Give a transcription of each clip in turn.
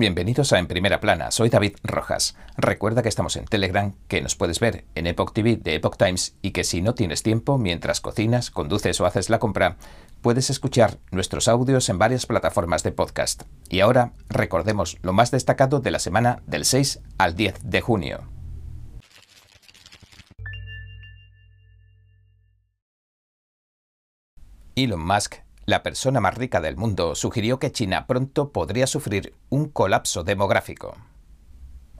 Bienvenidos a En Primera Plana, soy David Rojas. Recuerda que estamos en Telegram, que nos puedes ver en Epoch TV de Epoch Times y que si no tienes tiempo mientras cocinas, conduces o haces la compra, puedes escuchar nuestros audios en varias plataformas de podcast. Y ahora recordemos lo más destacado de la semana del 6 al 10 de junio. Elon Musk la persona más rica del mundo sugirió que China pronto podría sufrir un colapso demográfico.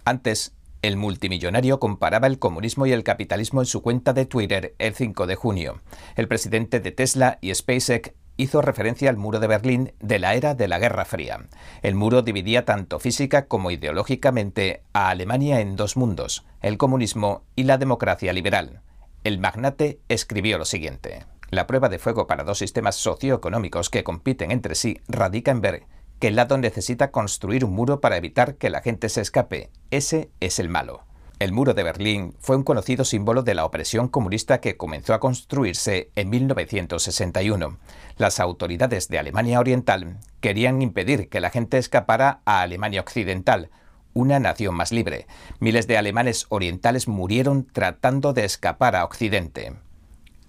Antes, el multimillonario comparaba el comunismo y el capitalismo en su cuenta de Twitter el 5 de junio. El presidente de Tesla y SpaceX hizo referencia al muro de Berlín de la era de la Guerra Fría. El muro dividía tanto física como ideológicamente a Alemania en dos mundos, el comunismo y la democracia liberal. El magnate escribió lo siguiente. La prueba de fuego para dos sistemas socioeconómicos que compiten entre sí radica en ver que el lado necesita construir un muro para evitar que la gente se escape. Ese es el malo. El muro de Berlín fue un conocido símbolo de la opresión comunista que comenzó a construirse en 1961. Las autoridades de Alemania Oriental querían impedir que la gente escapara a Alemania Occidental, una nación más libre. Miles de alemanes orientales murieron tratando de escapar a Occidente.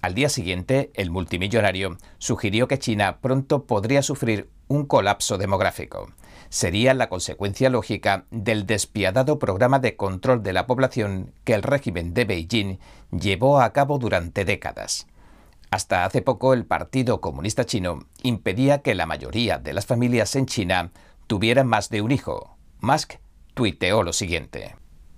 Al día siguiente, el multimillonario sugirió que China pronto podría sufrir un colapso demográfico. Sería la consecuencia lógica del despiadado programa de control de la población que el régimen de Beijing llevó a cabo durante décadas. Hasta hace poco el Partido Comunista Chino impedía que la mayoría de las familias en China tuvieran más de un hijo. Musk tuiteó lo siguiente.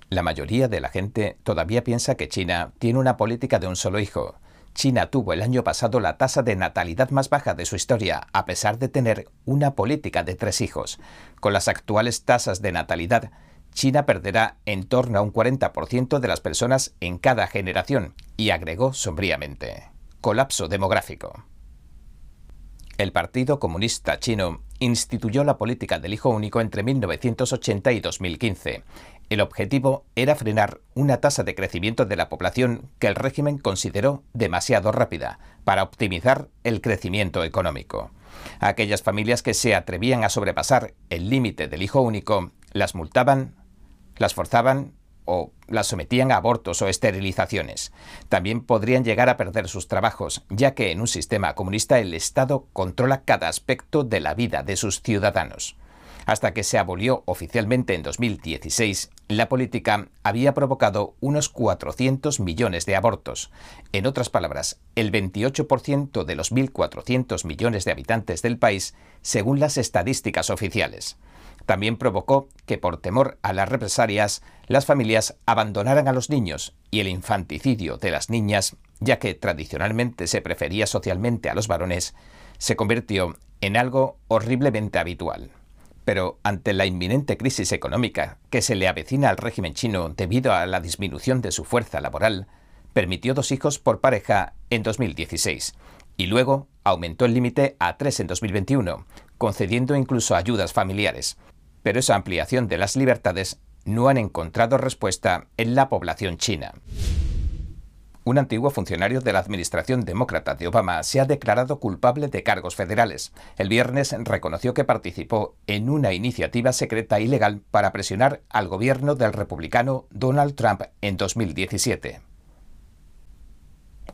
La mayoría de la gente todavía piensa que China tiene una política de un solo hijo. China tuvo el año pasado la tasa de natalidad más baja de su historia, a pesar de tener una política de tres hijos. Con las actuales tasas de natalidad, China perderá en torno a un 40% de las personas en cada generación, y agregó sombríamente. Colapso demográfico. El Partido Comunista Chino instituyó la política del hijo único entre 1980 y 2015. El objetivo era frenar una tasa de crecimiento de la población que el régimen consideró demasiado rápida para optimizar el crecimiento económico. aquellas familias que se atrevían a sobrepasar el límite del hijo único las multaban, las forzaban o las sometían a abortos o esterilizaciones. También podrían llegar a perder sus trabajos, ya que en un sistema comunista el Estado controla cada aspecto de la vida de sus ciudadanos. Hasta que se abolió oficialmente en 2016, la política había provocado unos 400 millones de abortos. En otras palabras, el 28% de los 1.400 millones de habitantes del país, según las estadísticas oficiales. También provocó que, por temor a las represalias, las familias abandonaran a los niños y el infanticidio de las niñas, ya que tradicionalmente se prefería socialmente a los varones, se convirtió en algo horriblemente habitual. Pero ante la inminente crisis económica que se le avecina al régimen chino debido a la disminución de su fuerza laboral, permitió dos hijos por pareja en 2016 y luego aumentó el límite a tres en 2021, concediendo incluso ayudas familiares. Pero esa ampliación de las libertades no han encontrado respuesta en la población china. Un antiguo funcionario de la administración demócrata de Obama se ha declarado culpable de cargos federales. El viernes reconoció que participó en una iniciativa secreta ilegal para presionar al gobierno del republicano Donald Trump en 2017.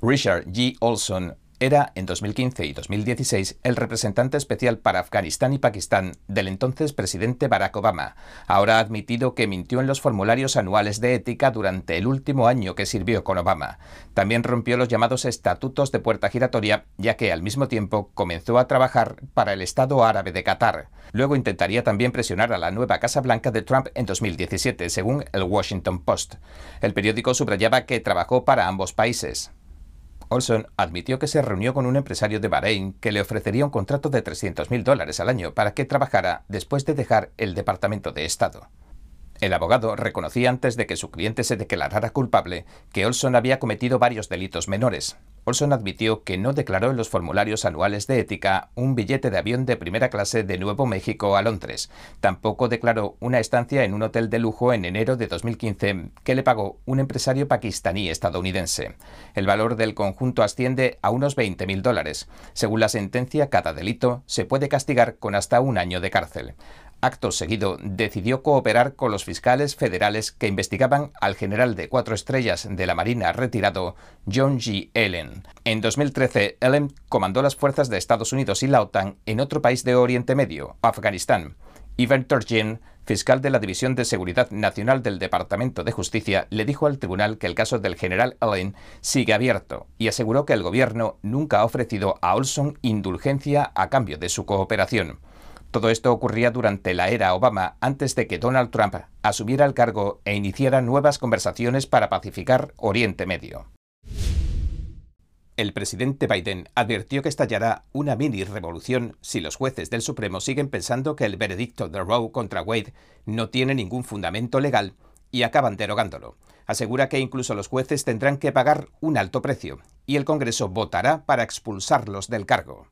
Richard G. Olson era en 2015 y 2016 el representante especial para Afganistán y Pakistán del entonces presidente Barack Obama. Ahora ha admitido que mintió en los formularios anuales de ética durante el último año que sirvió con Obama. También rompió los llamados estatutos de puerta giratoria, ya que al mismo tiempo comenzó a trabajar para el Estado árabe de Qatar. Luego intentaría también presionar a la nueva Casa Blanca de Trump en 2017, según el Washington Post. El periódico subrayaba que trabajó para ambos países. Olson admitió que se reunió con un empresario de Bahrein que le ofrecería un contrato de 300.000 dólares al año para que trabajara después de dejar el Departamento de Estado. El abogado reconocía antes de que su cliente se declarara culpable que Olson había cometido varios delitos menores, Olson admitió que no declaró en los formularios anuales de ética un billete de avión de primera clase de Nuevo México a Londres. Tampoco declaró una estancia en un hotel de lujo en enero de 2015 que le pagó un empresario pakistaní estadounidense. El valor del conjunto asciende a unos 20.000 dólares. Según la sentencia, cada delito se puede castigar con hasta un año de cárcel. Acto seguido, decidió cooperar con los fiscales federales que investigaban al general de cuatro estrellas de la Marina retirado, John G. Allen. En 2013, Allen comandó las fuerzas de Estados Unidos y la OTAN en otro país de Oriente Medio, Afganistán. Ivan Turgeon, fiscal de la División de Seguridad Nacional del Departamento de Justicia, le dijo al tribunal que el caso del general Allen sigue abierto y aseguró que el gobierno nunca ha ofrecido a Olson indulgencia a cambio de su cooperación. Todo esto ocurría durante la era Obama, antes de que Donald Trump asumiera el cargo e iniciara nuevas conversaciones para pacificar Oriente Medio. El presidente Biden advirtió que estallará una mini revolución si los jueces del Supremo siguen pensando que el veredicto de Roe contra Wade no tiene ningún fundamento legal y acaban derogándolo. Asegura que incluso los jueces tendrán que pagar un alto precio y el Congreso votará para expulsarlos del cargo.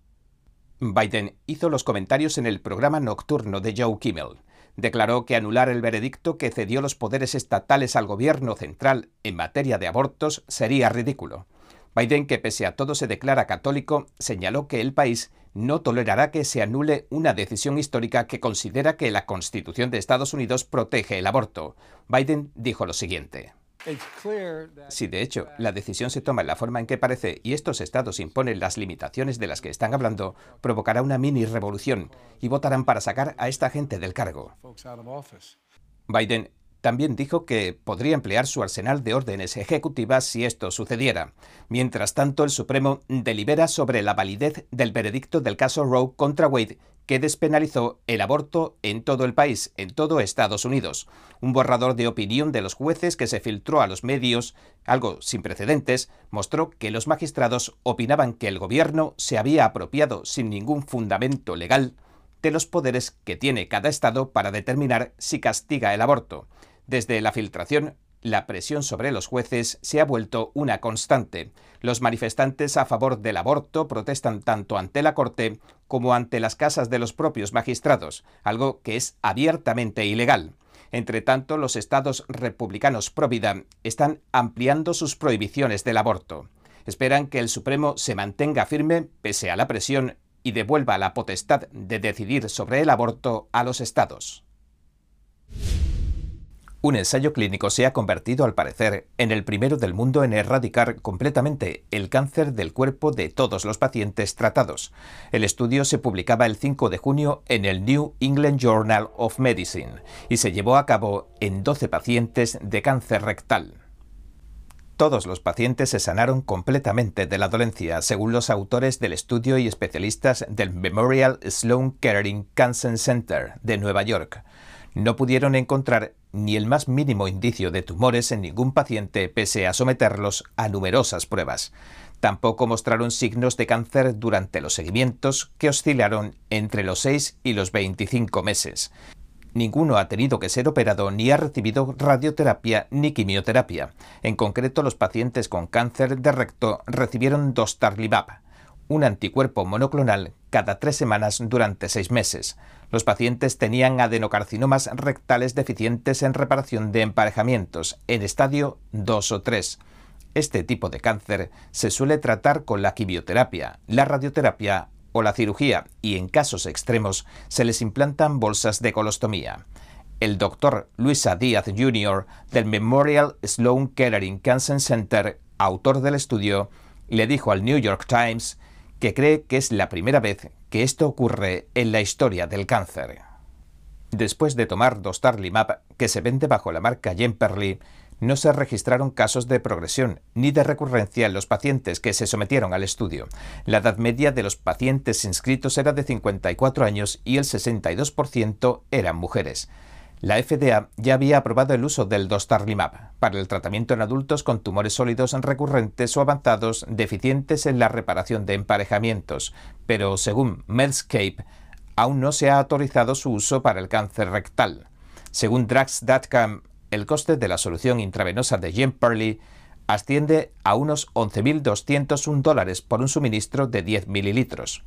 Biden hizo los comentarios en el programa nocturno de Joe Kimmel. Declaró que anular el veredicto que cedió los poderes estatales al gobierno central en materia de abortos sería ridículo. Biden, que pese a todo se declara católico, señaló que el país no tolerará que se anule una decisión histórica que considera que la Constitución de Estados Unidos protege el aborto. Biden dijo lo siguiente. Si de hecho la decisión se toma en la forma en que parece y estos estados imponen las limitaciones de las que están hablando, provocará una mini revolución y votarán para sacar a esta gente del cargo. Biden también dijo que podría emplear su arsenal de órdenes ejecutivas si esto sucediera. Mientras tanto, el Supremo delibera sobre la validez del veredicto del caso Roe contra Wade que despenalizó el aborto en todo el país, en todo Estados Unidos. Un borrador de opinión de los jueces que se filtró a los medios, algo sin precedentes, mostró que los magistrados opinaban que el gobierno se había apropiado sin ningún fundamento legal de los poderes que tiene cada estado para determinar si castiga el aborto. Desde la filtración, la presión sobre los jueces se ha vuelto una constante. Los manifestantes a favor del aborto protestan tanto ante la Corte como ante las casas de los propios magistrados, algo que es abiertamente ilegal. Entre tanto, los estados republicanos pro vida están ampliando sus prohibiciones del aborto. Esperan que el Supremo se mantenga firme pese a la presión y devuelva la potestad de decidir sobre el aborto a los estados. Un ensayo clínico se ha convertido, al parecer, en el primero del mundo en erradicar completamente el cáncer del cuerpo de todos los pacientes tratados. El estudio se publicaba el 5 de junio en el New England Journal of Medicine y se llevó a cabo en 12 pacientes de cáncer rectal. Todos los pacientes se sanaron completamente de la dolencia, según los autores del estudio y especialistas del Memorial Sloan Kettering Cancer Center de Nueva York no pudieron encontrar ni el más mínimo indicio de tumores en ningún paciente pese a someterlos a numerosas pruebas. Tampoco mostraron signos de cáncer durante los seguimientos que oscilaron entre los 6 y los 25 meses. Ninguno ha tenido que ser operado ni ha recibido radioterapia ni quimioterapia. En concreto, los pacientes con cáncer de recto recibieron dostarlimab, un anticuerpo monoclonal cada tres semanas durante seis meses. Los pacientes tenían adenocarcinomas rectales deficientes en reparación de emparejamientos en estadio 2 o 3. Este tipo de cáncer se suele tratar con la quimioterapia, la radioterapia o la cirugía y en casos extremos se les implantan bolsas de colostomía. El doctor Luisa Díaz Jr. del Memorial Sloan Kettering Cancer Center, autor del estudio, le dijo al New York Times que cree que es la primera vez que esto ocurre en la historia del cáncer. Después de tomar Dostarlimab, que se vende bajo la marca Jemperli, no se registraron casos de progresión ni de recurrencia en los pacientes que se sometieron al estudio. La edad media de los pacientes inscritos era de 54 años y el 62% eran mujeres. La FDA ya había aprobado el uso del Dostarlimab para el tratamiento en adultos con tumores sólidos recurrentes o avanzados deficientes en la reparación de emparejamientos, pero según Medscape, aún no se ha autorizado su uso para el cáncer rectal. Según Drugs.com, el coste de la solución intravenosa de Jemperli asciende a unos 11.201 dólares por un suministro de 10 mililitros.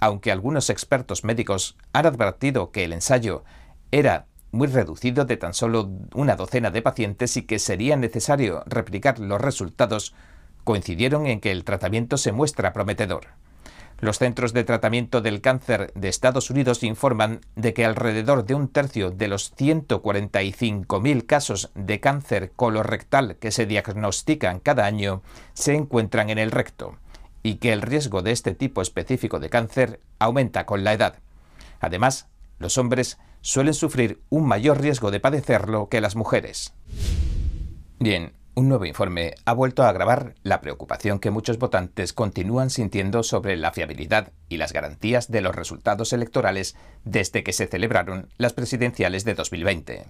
Aunque algunos expertos médicos han advertido que el ensayo era muy reducido de tan solo una docena de pacientes y que sería necesario replicar los resultados, coincidieron en que el tratamiento se muestra prometedor. Los centros de tratamiento del cáncer de Estados Unidos informan de que alrededor de un tercio de los 145.000 casos de cáncer colorectal que se diagnostican cada año se encuentran en el recto y que el riesgo de este tipo específico de cáncer aumenta con la edad. Además, los hombres suelen sufrir un mayor riesgo de padecerlo que las mujeres. Bien, un nuevo informe ha vuelto a agravar la preocupación que muchos votantes continúan sintiendo sobre la fiabilidad y las garantías de los resultados electorales desde que se celebraron las presidenciales de 2020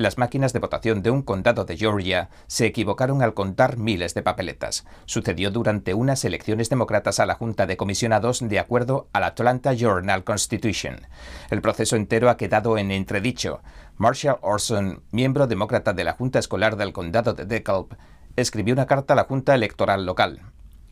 las máquinas de votación de un condado de Georgia se equivocaron al contar miles de papeletas. Sucedió durante unas elecciones demócratas a la Junta de Comisionados de acuerdo al Atlanta Journal Constitution. El proceso entero ha quedado en entredicho. Marshall Orson, miembro demócrata de la Junta Escolar del Condado de DeKalb, escribió una carta a la Junta Electoral local.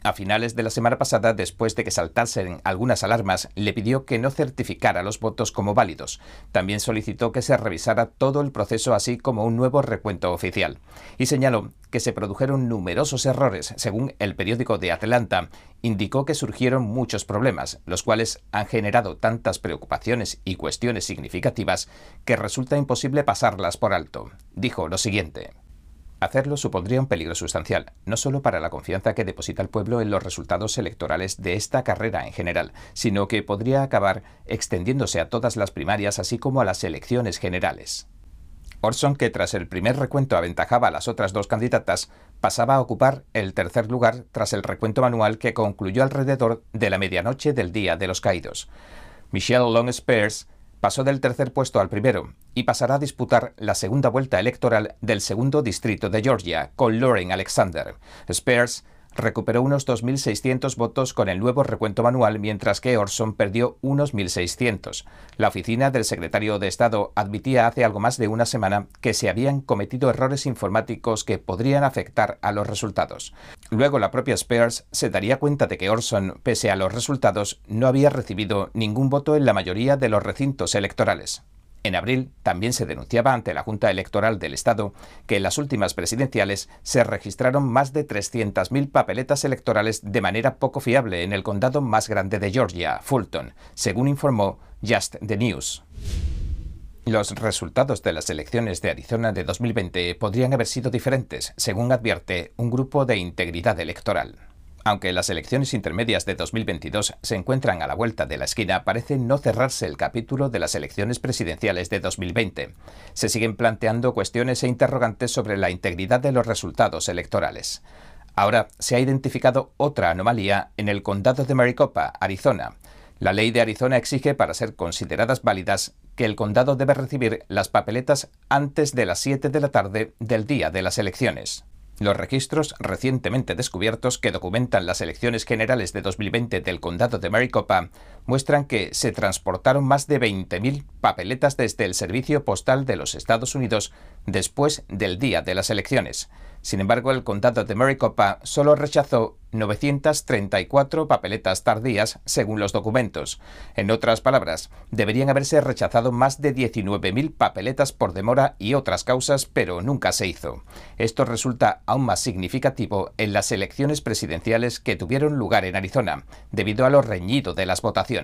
A finales de la semana pasada, después de que saltasen algunas alarmas, le pidió que no certificara los votos como válidos. También solicitó que se revisara todo el proceso así como un nuevo recuento oficial. Y señaló que se produjeron numerosos errores. Según el periódico de Atlanta, indicó que surgieron muchos problemas, los cuales han generado tantas preocupaciones y cuestiones significativas que resulta imposible pasarlas por alto. Dijo lo siguiente. Hacerlo supondría un peligro sustancial, no solo para la confianza que deposita el pueblo en los resultados electorales de esta carrera en general, sino que podría acabar extendiéndose a todas las primarias así como a las elecciones generales. Orson, que tras el primer recuento aventajaba a las otras dos candidatas, pasaba a ocupar el tercer lugar tras el recuento manual que concluyó alrededor de la medianoche del Día de los Caídos. Michelle Long Spears pasó del tercer puesto al primero y pasará a disputar la segunda vuelta electoral del segundo distrito de Georgia con Lauren Alexander. Spears recuperó unos 2.600 votos con el nuevo recuento manual, mientras que Orson perdió unos 1.600. La oficina del secretario de Estado admitía hace algo más de una semana que se habían cometido errores informáticos que podrían afectar a los resultados. Luego la propia Spears se daría cuenta de que Orson, pese a los resultados, no había recibido ningún voto en la mayoría de los recintos electorales. En abril también se denunciaba ante la Junta Electoral del Estado que en las últimas presidenciales se registraron más de 300.000 papeletas electorales de manera poco fiable en el condado más grande de Georgia, Fulton, según informó Just the News. Los resultados de las elecciones de Arizona de 2020 podrían haber sido diferentes, según advierte un grupo de integridad electoral. Aunque las elecciones intermedias de 2022 se encuentran a la vuelta de la esquina, parece no cerrarse el capítulo de las elecciones presidenciales de 2020. Se siguen planteando cuestiones e interrogantes sobre la integridad de los resultados electorales. Ahora se ha identificado otra anomalía en el condado de Maricopa, Arizona. La ley de Arizona exige, para ser consideradas válidas, que el condado debe recibir las papeletas antes de las 7 de la tarde del día de las elecciones. Los registros recientemente descubiertos que documentan las elecciones generales de 2020 del condado de Maricopa muestran que se transportaron más de 20.000 papeletas desde el Servicio Postal de los Estados Unidos después del día de las elecciones. Sin embargo, el condado de Maricopa solo rechazó 934 papeletas tardías, según los documentos. En otras palabras, deberían haberse rechazado más de 19.000 papeletas por demora y otras causas, pero nunca se hizo. Esto resulta aún más significativo en las elecciones presidenciales que tuvieron lugar en Arizona, debido a lo reñido de las votaciones.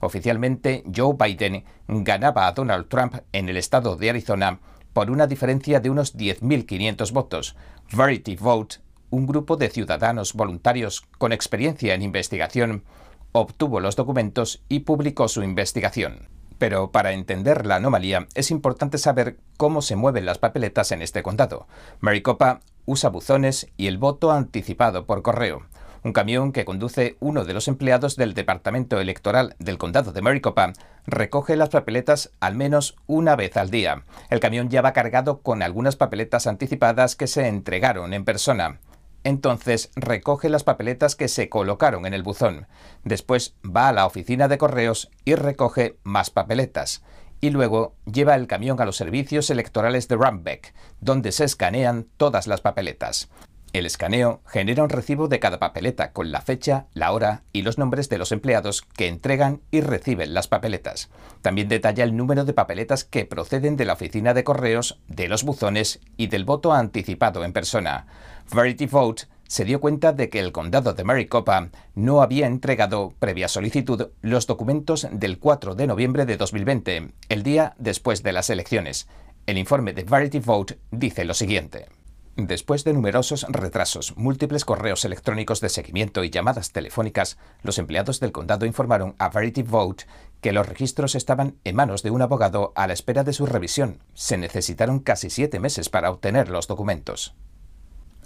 Oficialmente, Joe Biden ganaba a Donald Trump en el estado de Arizona por una diferencia de unos 10.500 votos. Verity Vote, un grupo de ciudadanos voluntarios con experiencia en investigación, obtuvo los documentos y publicó su investigación. Pero para entender la anomalía es importante saber cómo se mueven las papeletas en este condado. Maricopa usa buzones y el voto anticipado por correo un camión que conduce uno de los empleados del Departamento Electoral del Condado de Maricopa recoge las papeletas al menos una vez al día. El camión ya va cargado con algunas papeletas anticipadas que se entregaron en persona. Entonces recoge las papeletas que se colocaron en el buzón. Después va a la oficina de correos y recoge más papeletas. Y luego lleva el camión a los servicios electorales de Rambeck, donde se escanean todas las papeletas. El escaneo genera un recibo de cada papeleta con la fecha, la hora y los nombres de los empleados que entregan y reciben las papeletas. También detalla el número de papeletas que proceden de la oficina de correos, de los buzones y del voto anticipado en persona. Verity Vote se dio cuenta de que el condado de Maricopa no había entregado, previa solicitud, los documentos del 4 de noviembre de 2020, el día después de las elecciones. El informe de Variety Vote dice lo siguiente. Después de numerosos retrasos, múltiples correos electrónicos de seguimiento y llamadas telefónicas, los empleados del condado informaron a Verity Vote que los registros estaban en manos de un abogado a la espera de su revisión. Se necesitaron casi siete meses para obtener los documentos.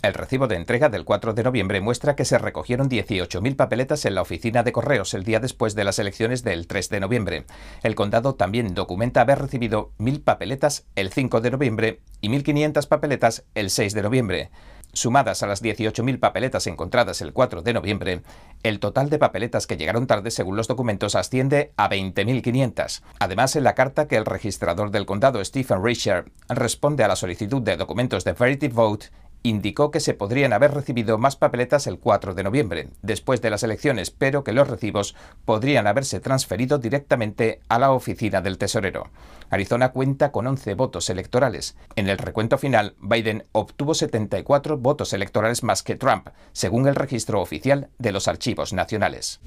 El recibo de entrega del 4 de noviembre muestra que se recogieron 18.000 papeletas en la oficina de correos el día después de las elecciones del 3 de noviembre. El condado también documenta haber recibido 1.000 papeletas el 5 de noviembre y 1.500 papeletas el 6 de noviembre. Sumadas a las 18.000 papeletas encontradas el 4 de noviembre, el total de papeletas que llegaron tarde según los documentos asciende a 20.500. Además, en la carta que el registrador del condado Stephen Richard responde a la solicitud de documentos de Verity Vote, indicó que se podrían haber recibido más papeletas el 4 de noviembre, después de las elecciones, pero que los recibos podrían haberse transferido directamente a la oficina del tesorero. Arizona cuenta con 11 votos electorales. En el recuento final, Biden obtuvo 74 votos electorales más que Trump, según el registro oficial de los archivos nacionales.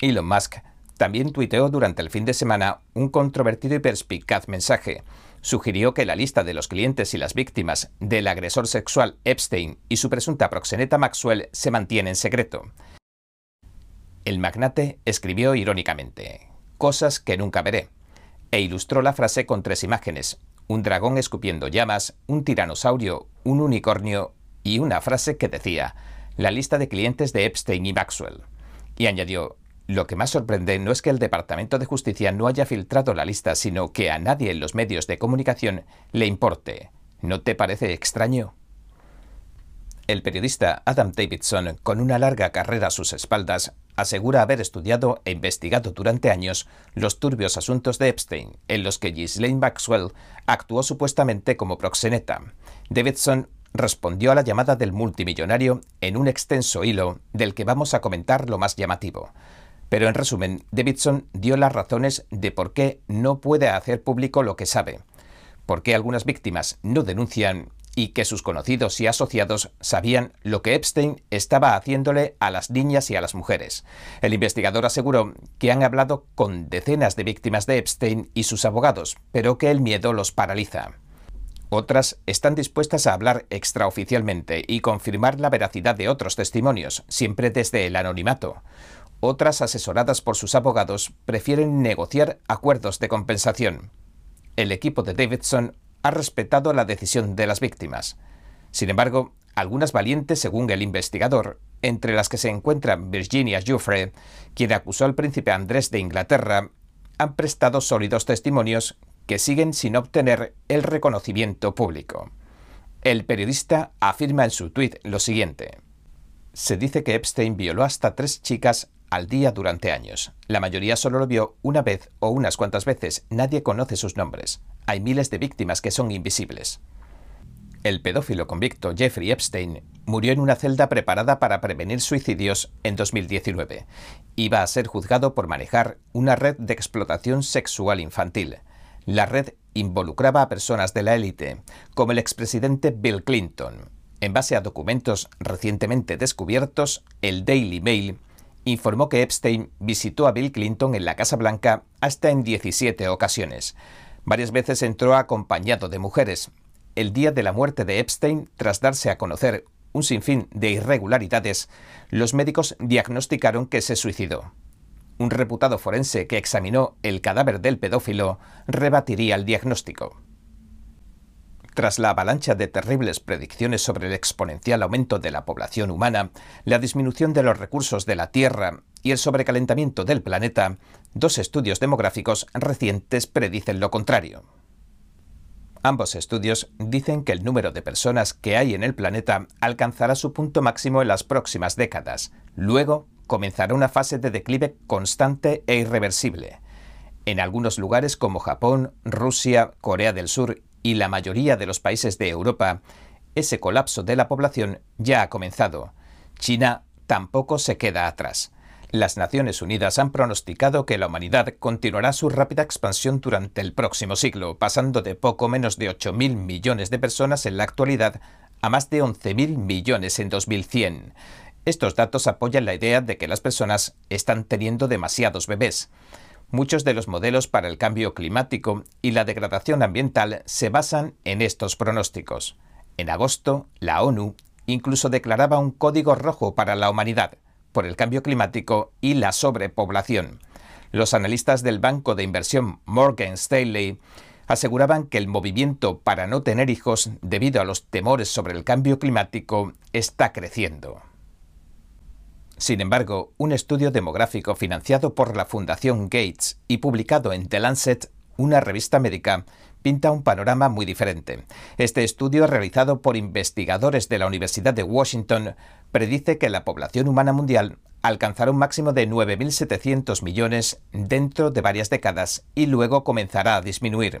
Elon Musk también tuiteó durante el fin de semana un controvertido y perspicaz mensaje sugirió que la lista de los clientes y las víctimas del agresor sexual Epstein y su presunta proxeneta Maxwell se mantiene en secreto. El magnate escribió irónicamente, cosas que nunca veré, e ilustró la frase con tres imágenes, un dragón escupiendo llamas, un tiranosaurio, un unicornio y una frase que decía, la lista de clientes de Epstein y Maxwell. Y añadió, lo que más sorprende no es que el Departamento de Justicia no haya filtrado la lista, sino que a nadie en los medios de comunicación le importe. ¿No te parece extraño? El periodista Adam Davidson, con una larga carrera a sus espaldas, asegura haber estudiado e investigado durante años los turbios asuntos de Epstein, en los que Ghislaine Maxwell actuó supuestamente como proxeneta. Davidson respondió a la llamada del multimillonario en un extenso hilo del que vamos a comentar lo más llamativo. Pero en resumen, Davidson dio las razones de por qué no puede hacer público lo que sabe, por qué algunas víctimas no denuncian y que sus conocidos y asociados sabían lo que Epstein estaba haciéndole a las niñas y a las mujeres. El investigador aseguró que han hablado con decenas de víctimas de Epstein y sus abogados, pero que el miedo los paraliza. Otras están dispuestas a hablar extraoficialmente y confirmar la veracidad de otros testimonios, siempre desde el anonimato. Otras, asesoradas por sus abogados, prefieren negociar acuerdos de compensación. El equipo de Davidson ha respetado la decisión de las víctimas. Sin embargo, algunas valientes, según el investigador, entre las que se encuentra Virginia Giuffre, quien acusó al príncipe Andrés de Inglaterra, han prestado sólidos testimonios que siguen sin obtener el reconocimiento público. El periodista afirma en su tuit lo siguiente. Se dice que Epstein violó hasta tres chicas al día durante años. La mayoría solo lo vio una vez o unas cuantas veces. Nadie conoce sus nombres. Hay miles de víctimas que son invisibles. El pedófilo convicto Jeffrey Epstein murió en una celda preparada para prevenir suicidios en 2019. Iba a ser juzgado por manejar una red de explotación sexual infantil. La red involucraba a personas de la élite, como el expresidente Bill Clinton. En base a documentos recientemente descubiertos, el Daily Mail informó que Epstein visitó a Bill Clinton en la Casa Blanca hasta en 17 ocasiones. Varias veces entró acompañado de mujeres. El día de la muerte de Epstein, tras darse a conocer un sinfín de irregularidades, los médicos diagnosticaron que se suicidó. Un reputado forense que examinó el cadáver del pedófilo rebatiría el diagnóstico. Tras la avalancha de terribles predicciones sobre el exponencial aumento de la población humana, la disminución de los recursos de la Tierra y el sobrecalentamiento del planeta, dos estudios demográficos recientes predicen lo contrario. Ambos estudios dicen que el número de personas que hay en el planeta alcanzará su punto máximo en las próximas décadas. Luego comenzará una fase de declive constante e irreversible. En algunos lugares como Japón, Rusia, Corea del Sur y la mayoría de los países de Europa, ese colapso de la población ya ha comenzado. China tampoco se queda atrás. Las Naciones Unidas han pronosticado que la humanidad continuará su rápida expansión durante el próximo siglo, pasando de poco menos de 8.000 millones de personas en la actualidad a más de 11.000 millones en 2100. Estos datos apoyan la idea de que las personas están teniendo demasiados bebés. Muchos de los modelos para el cambio climático y la degradación ambiental se basan en estos pronósticos. En agosto, la ONU incluso declaraba un código rojo para la humanidad por el cambio climático y la sobrepoblación. Los analistas del banco de inversión Morgan Stanley aseguraban que el movimiento para no tener hijos debido a los temores sobre el cambio climático está creciendo. Sin embargo, un estudio demográfico financiado por la Fundación Gates y publicado en The Lancet, una revista médica, pinta un panorama muy diferente. Este estudio, realizado por investigadores de la Universidad de Washington, predice que la población humana mundial alcanzará un máximo de 9.700 millones dentro de varias décadas y luego comenzará a disminuir.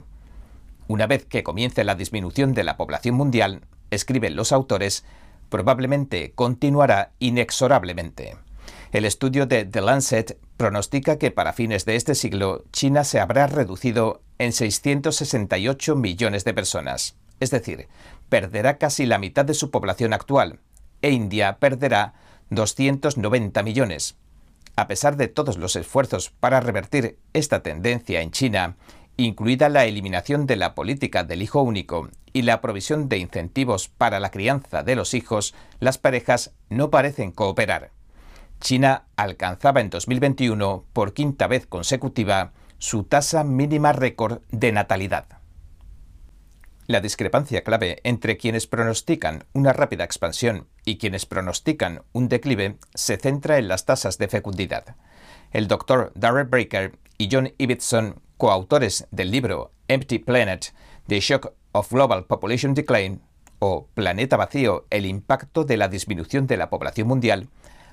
Una vez que comience la disminución de la población mundial, escriben los autores, probablemente continuará inexorablemente. El estudio de The Lancet pronostica que para fines de este siglo China se habrá reducido en 668 millones de personas, es decir, perderá casi la mitad de su población actual, e India perderá 290 millones. A pesar de todos los esfuerzos para revertir esta tendencia en China, incluida la eliminación de la política del hijo único y la provisión de incentivos para la crianza de los hijos, las parejas no parecen cooperar. China alcanzaba en 2021, por quinta vez consecutiva, su tasa mínima récord de natalidad. La discrepancia clave entre quienes pronostican una rápida expansión y quienes pronostican un declive se centra en las tasas de fecundidad. El doctor Darrell Breaker y John Ibbotson, coautores del libro Empty Planet, The Shock of Global Population Decline, o Planeta Vacío, el impacto de la disminución de la población mundial,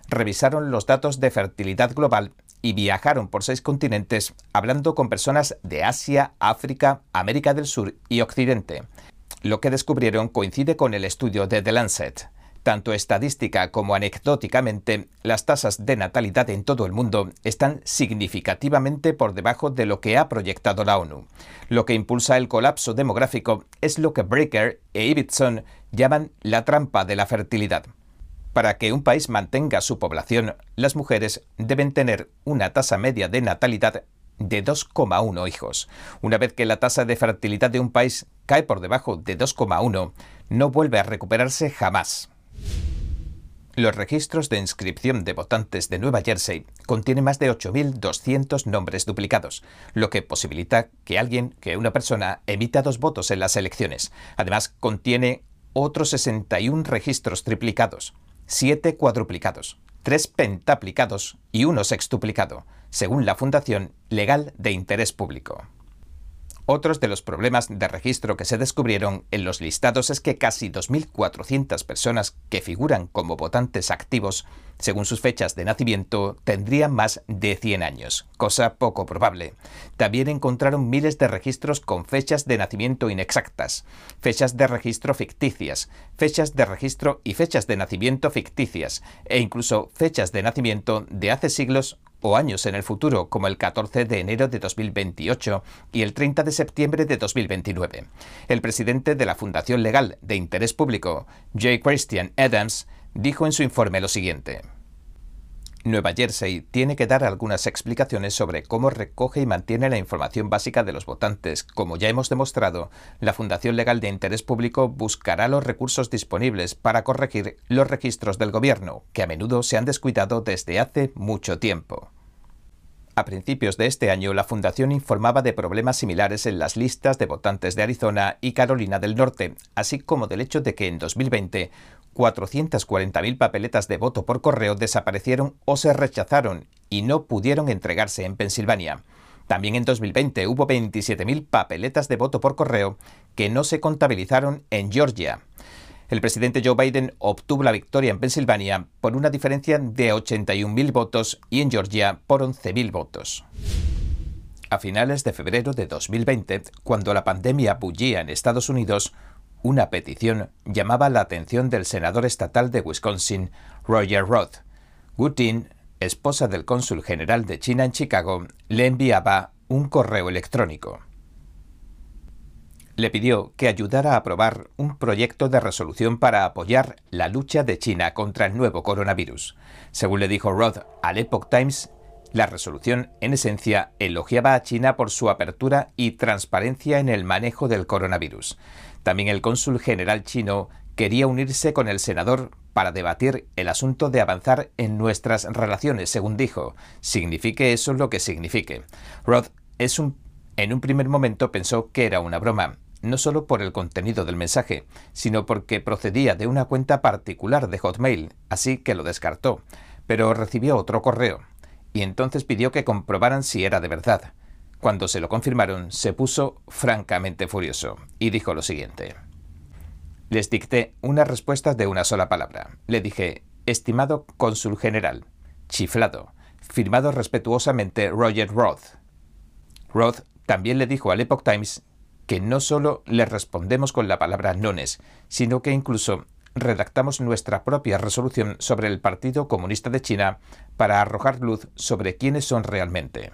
revisaron los datos de fertilidad global y viajaron por seis continentes hablando con personas de Asia, África, América del Sur y Occidente. Lo que descubrieron coincide con el estudio de The Lancet. Tanto estadística como anecdóticamente, las tasas de natalidad en todo el mundo están significativamente por debajo de lo que ha proyectado la ONU. Lo que impulsa el colapso demográfico es lo que Breaker e Ibbotson llaman la trampa de la fertilidad. Para que un país mantenga su población, las mujeres deben tener una tasa media de natalidad de 2,1 hijos. Una vez que la tasa de fertilidad de un país cae por debajo de 2,1, no vuelve a recuperarse jamás. Los registros de inscripción de votantes de Nueva Jersey contienen más de 8.200 nombres duplicados, lo que posibilita que alguien, que una persona, emita dos votos en las elecciones. Además, contiene otros 61 registros triplicados, 7 cuadruplicados, 3 pentaplicados y 1 sextuplicado, según la Fundación Legal de Interés Público. Otros de los problemas de registro que se descubrieron en los listados es que casi 2.400 personas que figuran como votantes activos, según sus fechas de nacimiento, tendrían más de 100 años, cosa poco probable. También encontraron miles de registros con fechas de nacimiento inexactas, fechas de registro ficticias, fechas de registro y fechas de nacimiento ficticias, e incluso fechas de nacimiento de hace siglos o años en el futuro, como el 14 de enero de 2028 y el 30 de septiembre de 2029. El presidente de la Fundación Legal de Interés Público, J. Christian Adams, dijo en su informe lo siguiente. Nueva Jersey tiene que dar algunas explicaciones sobre cómo recoge y mantiene la información básica de los votantes. Como ya hemos demostrado, la Fundación Legal de Interés Público buscará los recursos disponibles para corregir los registros del gobierno, que a menudo se han descuidado desde hace mucho tiempo. A principios de este año, la Fundación informaba de problemas similares en las listas de votantes de Arizona y Carolina del Norte, así como del hecho de que en 2020 440.000 papeletas de voto por correo desaparecieron o se rechazaron y no pudieron entregarse en Pensilvania. También en 2020 hubo 27.000 papeletas de voto por correo que no se contabilizaron en Georgia. El presidente Joe Biden obtuvo la victoria en Pensilvania por una diferencia de 81.000 votos y en Georgia por 11.000 votos. A finales de febrero de 2020, cuando la pandemia bullía en Estados Unidos, una petición llamaba la atención del senador estatal de Wisconsin, Roger Roth. Gutin, esposa del cónsul general de China en Chicago, le enviaba un correo electrónico. le pidió que ayudara a aprobar un proyecto de resolución para apoyar la lucha de China contra el nuevo coronavirus. Según le dijo Roth al Epoch Times, la resolución, en esencia, elogiaba a China por su apertura y transparencia en el manejo del coronavirus. También el cónsul general chino quería unirse con el senador para debatir el asunto de avanzar en nuestras relaciones, según dijo, signifique eso lo que signifique. Roth es un, en un primer momento pensó que era una broma, no solo por el contenido del mensaje, sino porque procedía de una cuenta particular de Hotmail, así que lo descartó, pero recibió otro correo, y entonces pidió que comprobaran si era de verdad. Cuando se lo confirmaron, se puso francamente furioso, y dijo lo siguiente. Les dicté una respuesta de una sola palabra. Le dije, estimado cónsul general, chiflado, firmado respetuosamente Roger Roth. Roth también le dijo al Epoch Times que no solo le respondemos con la palabra nones, sino que incluso redactamos nuestra propia resolución sobre el Partido Comunista de China para arrojar luz sobre quiénes son realmente.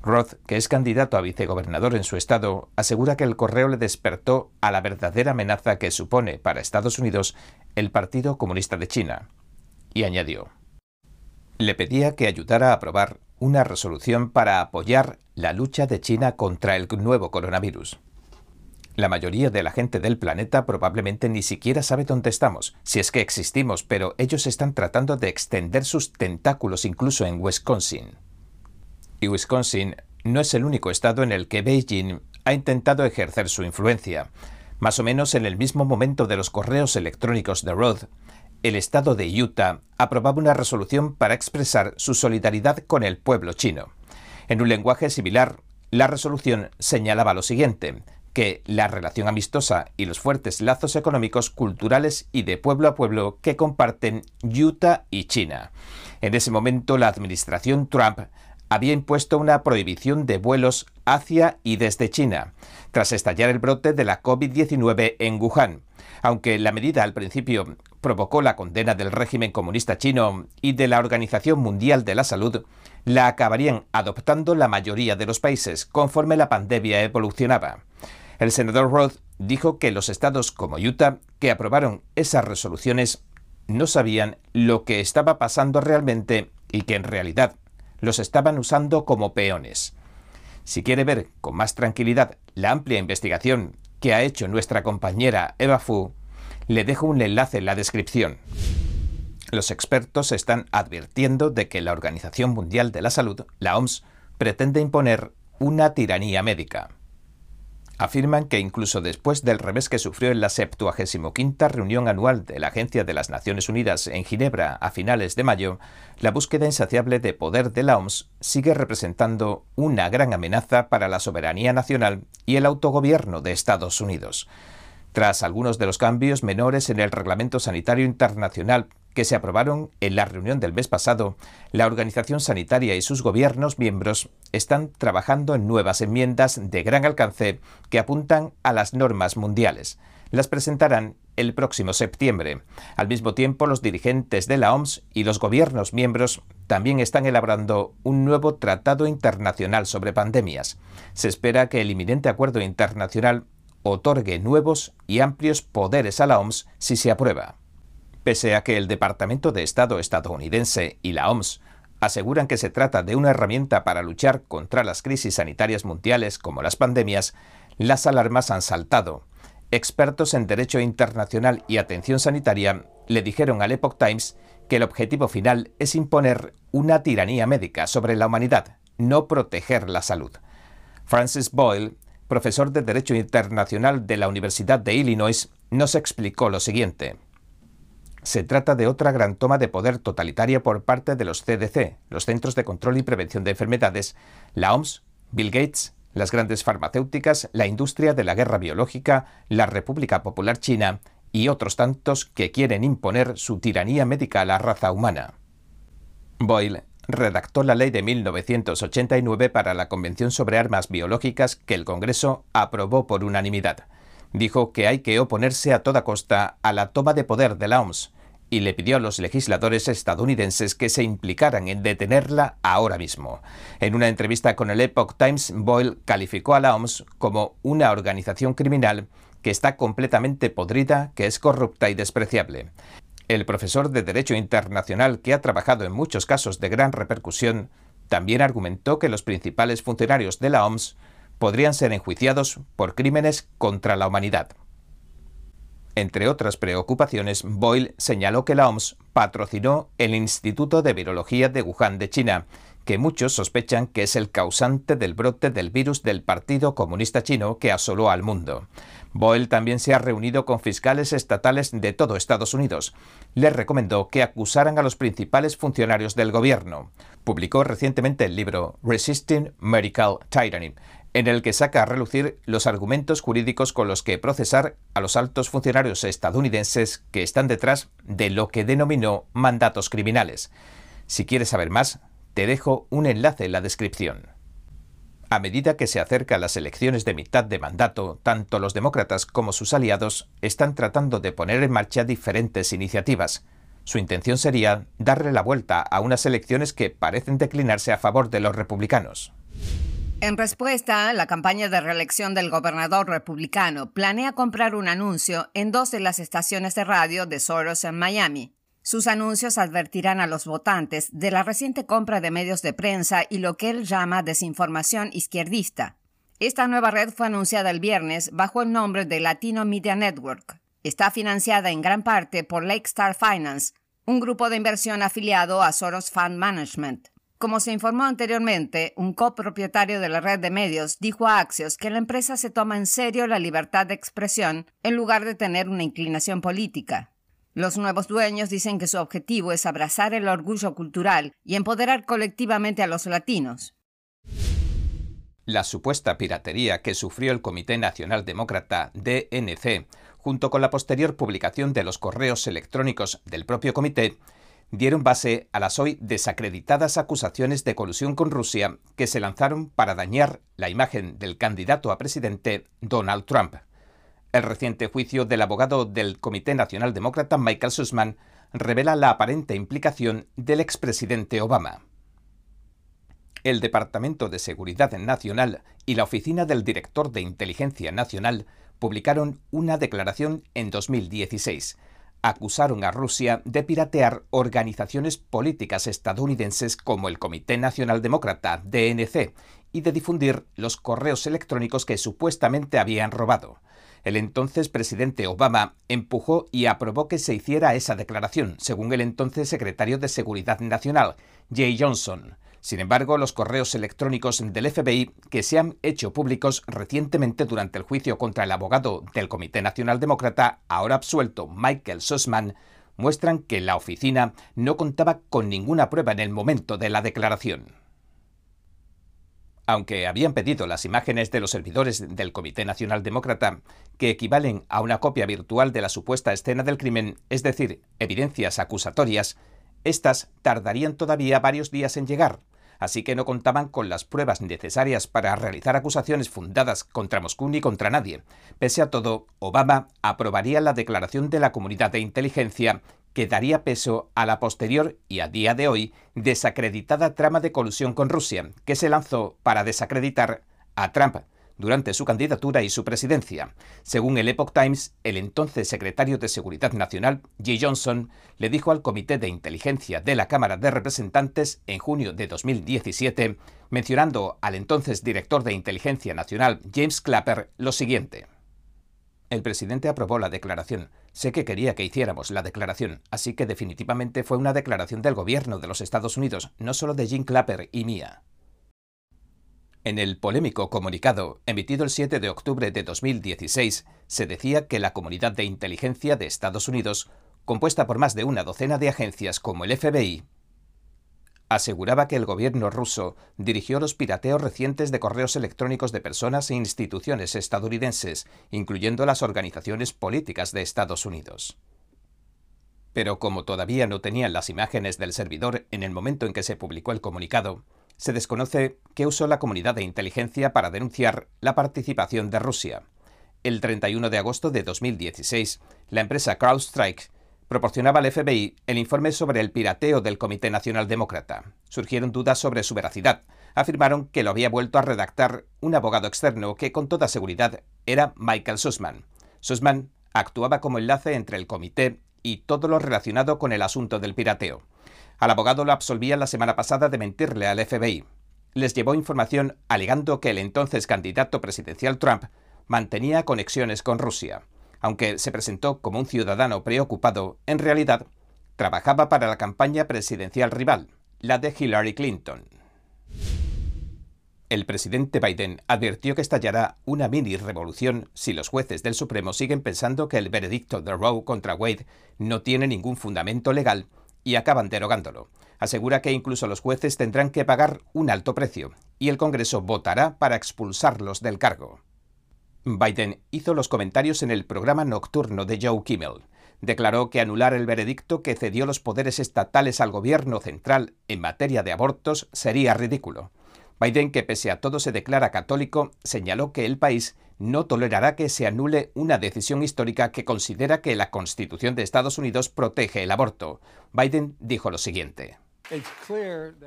Roth, que es candidato a vicegobernador en su estado, asegura que el correo le despertó a la verdadera amenaza que supone para Estados Unidos el Partido Comunista de China. Y añadió, le pedía que ayudara a aprobar una resolución para apoyar la lucha de China contra el nuevo coronavirus. La mayoría de la gente del planeta probablemente ni siquiera sabe dónde estamos, si es que existimos, pero ellos están tratando de extender sus tentáculos incluso en Wisconsin. Y Wisconsin no es el único estado en el que Beijing ha intentado ejercer su influencia. Más o menos en el mismo momento de los correos electrónicos de Roth, el estado de Utah aprobaba una resolución para expresar su solidaridad con el pueblo chino. En un lenguaje similar, la resolución señalaba lo siguiente que la relación amistosa y los fuertes lazos económicos, culturales y de pueblo a pueblo que comparten Utah y China. En ese momento la administración Trump había impuesto una prohibición de vuelos hacia y desde China, tras estallar el brote de la COVID-19 en Wuhan. Aunque la medida al principio provocó la condena del régimen comunista chino y de la Organización Mundial de la Salud, la acabarían adoptando la mayoría de los países conforme la pandemia evolucionaba. El senador Roth dijo que los estados como Utah, que aprobaron esas resoluciones, no sabían lo que estaba pasando realmente y que en realidad los estaban usando como peones. Si quiere ver con más tranquilidad la amplia investigación que ha hecho nuestra compañera Eva Fu, le dejo un enlace en la descripción. Los expertos están advirtiendo de que la Organización Mundial de la Salud, la OMS, pretende imponer una tiranía médica afirman que incluso después del revés que sufrió en la 75 reunión anual de la Agencia de las Naciones Unidas en Ginebra a finales de mayo, la búsqueda insaciable de poder de la OMS sigue representando una gran amenaza para la soberanía nacional y el autogobierno de Estados Unidos. Tras algunos de los cambios menores en el Reglamento Sanitario Internacional que se aprobaron en la reunión del mes pasado, la Organización Sanitaria y sus gobiernos miembros están trabajando en nuevas enmiendas de gran alcance que apuntan a las normas mundiales. Las presentarán el próximo septiembre. Al mismo tiempo, los dirigentes de la OMS y los gobiernos miembros también están elaborando un nuevo tratado internacional sobre pandemias. Se espera que el inminente acuerdo internacional otorgue nuevos y amplios poderes a la OMS si se aprueba. Pese a que el Departamento de Estado estadounidense y la OMS aseguran que se trata de una herramienta para luchar contra las crisis sanitarias mundiales como las pandemias, las alarmas han saltado. Expertos en derecho internacional y atención sanitaria le dijeron al Epoch Times que el objetivo final es imponer una tiranía médica sobre la humanidad, no proteger la salud. Francis Boyle, profesor de Derecho Internacional de la Universidad de Illinois, nos explicó lo siguiente. Se trata de otra gran toma de poder totalitaria por parte de los CDC, los Centros de Control y Prevención de Enfermedades, la OMS, Bill Gates, las grandes farmacéuticas, la industria de la guerra biológica, la República Popular China y otros tantos que quieren imponer su tiranía médica a la raza humana. Boyle redactó la ley de 1989 para la Convención sobre Armas Biológicas que el Congreso aprobó por unanimidad. Dijo que hay que oponerse a toda costa a la toma de poder de la OMS y le pidió a los legisladores estadounidenses que se implicaran en detenerla ahora mismo. En una entrevista con el Epoch Times, Boyle calificó a la OMS como una organización criminal que está completamente podrida, que es corrupta y despreciable. El profesor de Derecho Internacional, que ha trabajado en muchos casos de gran repercusión, también argumentó que los principales funcionarios de la OMS podrían ser enjuiciados por crímenes contra la humanidad. Entre otras preocupaciones, Boyle señaló que la OMS patrocinó el Instituto de Virología de Wuhan de China, que muchos sospechan que es el causante del brote del virus del Partido Comunista Chino que asoló al mundo. Boyle también se ha reunido con fiscales estatales de todo Estados Unidos. Les recomendó que acusaran a los principales funcionarios del gobierno. Publicó recientemente el libro Resisting Medical Tyranny, en el que saca a relucir los argumentos jurídicos con los que procesar a los altos funcionarios estadounidenses que están detrás de lo que denominó mandatos criminales. Si quieres saber más, te dejo un enlace en la descripción. A medida que se acercan las elecciones de mitad de mandato, tanto los demócratas como sus aliados están tratando de poner en marcha diferentes iniciativas. Su intención sería darle la vuelta a unas elecciones que parecen declinarse a favor de los republicanos. En respuesta, la campaña de reelección del gobernador republicano planea comprar un anuncio en dos de las estaciones de radio de Soros en Miami. Sus anuncios advertirán a los votantes de la reciente compra de medios de prensa y lo que él llama desinformación izquierdista. Esta nueva red fue anunciada el viernes bajo el nombre de Latino Media Network. Está financiada en gran parte por Lake Star Finance, un grupo de inversión afiliado a Soros Fund Management. Como se informó anteriormente, un copropietario de la red de medios dijo a Axios que la empresa se toma en serio la libertad de expresión en lugar de tener una inclinación política. Los nuevos dueños dicen que su objetivo es abrazar el orgullo cultural y empoderar colectivamente a los latinos. La supuesta piratería que sufrió el Comité Nacional Demócrata DNC, junto con la posterior publicación de los correos electrónicos del propio comité, dieron base a las hoy desacreditadas acusaciones de colusión con Rusia que se lanzaron para dañar la imagen del candidato a presidente Donald Trump. El reciente juicio del abogado del Comité Nacional Demócrata Michael Sussman revela la aparente implicación del expresidente Obama. El Departamento de Seguridad Nacional y la Oficina del Director de Inteligencia Nacional publicaron una declaración en 2016 acusaron a Rusia de piratear organizaciones políticas estadounidenses como el Comité Nacional Demócrata, DNC, y de difundir los correos electrónicos que supuestamente habían robado. El entonces presidente Obama empujó y aprobó que se hiciera esa declaración, según el entonces secretario de Seguridad Nacional, Jay Johnson. Sin embargo, los correos electrónicos del FBI que se han hecho públicos recientemente durante el juicio contra el abogado del Comité Nacional Demócrata, ahora absuelto Michael Sussman, muestran que la oficina no contaba con ninguna prueba en el momento de la declaración. Aunque habían pedido las imágenes de los servidores del Comité Nacional Demócrata, que equivalen a una copia virtual de la supuesta escena del crimen, es decir, evidencias acusatorias, estas tardarían todavía varios días en llegar, así que no contaban con las pruebas necesarias para realizar acusaciones fundadas contra Moscú ni contra nadie. Pese a todo, Obama aprobaría la declaración de la comunidad de inteligencia que daría peso a la posterior y a día de hoy desacreditada trama de colusión con Rusia, que se lanzó para desacreditar a Trump durante su candidatura y su presidencia. Según el Epoch Times, el entonces secretario de Seguridad Nacional, Jay Johnson, le dijo al Comité de Inteligencia de la Cámara de Representantes en junio de 2017, mencionando al entonces director de Inteligencia Nacional, James Clapper, lo siguiente. El presidente aprobó la declaración. Sé que quería que hiciéramos la declaración, así que definitivamente fue una declaración del gobierno de los Estados Unidos, no solo de Jim Clapper y mía. En el polémico comunicado emitido el 7 de octubre de 2016, se decía que la comunidad de inteligencia de Estados Unidos, compuesta por más de una docena de agencias como el FBI, aseguraba que el gobierno ruso dirigió los pirateos recientes de correos electrónicos de personas e instituciones estadounidenses, incluyendo las organizaciones políticas de Estados Unidos. Pero como todavía no tenían las imágenes del servidor en el momento en que se publicó el comunicado, se desconoce qué usó la comunidad de inteligencia para denunciar la participación de Rusia. El 31 de agosto de 2016, la empresa CrowdStrike proporcionaba al FBI el informe sobre el pirateo del Comité Nacional Demócrata. Surgieron dudas sobre su veracidad. Afirmaron que lo había vuelto a redactar un abogado externo que con toda seguridad era Michael Sussman. Sussman actuaba como enlace entre el comité y todo lo relacionado con el asunto del pirateo. Al abogado lo absolvían la semana pasada de mentirle al FBI. Les llevó información alegando que el entonces candidato presidencial Trump mantenía conexiones con Rusia aunque se presentó como un ciudadano preocupado, en realidad trabajaba para la campaña presidencial rival, la de Hillary Clinton. El presidente Biden advirtió que estallará una mini revolución si los jueces del Supremo siguen pensando que el veredicto de Roe contra Wade no tiene ningún fundamento legal y acaban derogándolo. Asegura que incluso los jueces tendrán que pagar un alto precio y el Congreso votará para expulsarlos del cargo. Biden hizo los comentarios en el programa nocturno de Joe Kimmel. Declaró que anular el veredicto que cedió los poderes estatales al gobierno central en materia de abortos sería ridículo. Biden, que pese a todo se declara católico, señaló que el país no tolerará que se anule una decisión histórica que considera que la Constitución de Estados Unidos protege el aborto. Biden dijo lo siguiente.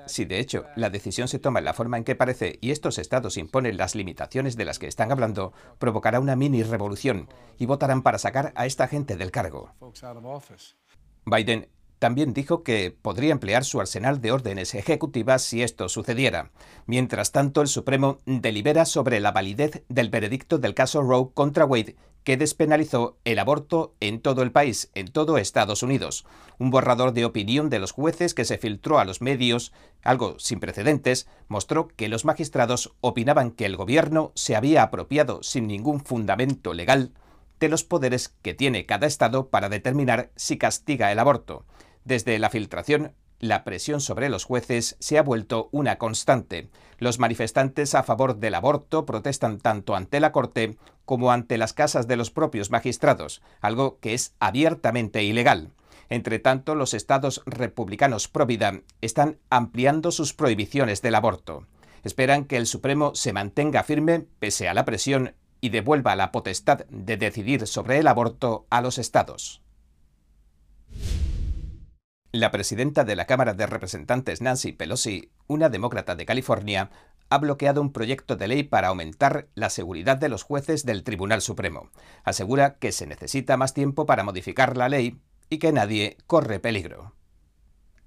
Si de hecho la decisión se toma en la forma en que parece y estos estados imponen las limitaciones de las que están hablando, provocará una mini revolución y votarán para sacar a esta gente del cargo. Biden también dijo que podría emplear su arsenal de órdenes ejecutivas si esto sucediera. Mientras tanto, el Supremo delibera sobre la validez del veredicto del caso Roe contra Wade que despenalizó el aborto en todo el país, en todo Estados Unidos. Un borrador de opinión de los jueces que se filtró a los medios, algo sin precedentes, mostró que los magistrados opinaban que el gobierno se había apropiado sin ningún fundamento legal de los poderes que tiene cada Estado para determinar si castiga el aborto. Desde la filtración, la presión sobre los jueces se ha vuelto una constante. Los manifestantes a favor del aborto protestan tanto ante la Corte como ante las casas de los propios magistrados, algo que es abiertamente ilegal. Entre tanto, los estados republicanos pro vida están ampliando sus prohibiciones del aborto. Esperan que el Supremo se mantenga firme pese a la presión y devuelva la potestad de decidir sobre el aborto a los estados. La presidenta de la Cámara de Representantes, Nancy Pelosi, una demócrata de California, ha bloqueado un proyecto de ley para aumentar la seguridad de los jueces del Tribunal Supremo. Asegura que se necesita más tiempo para modificar la ley y que nadie corre peligro.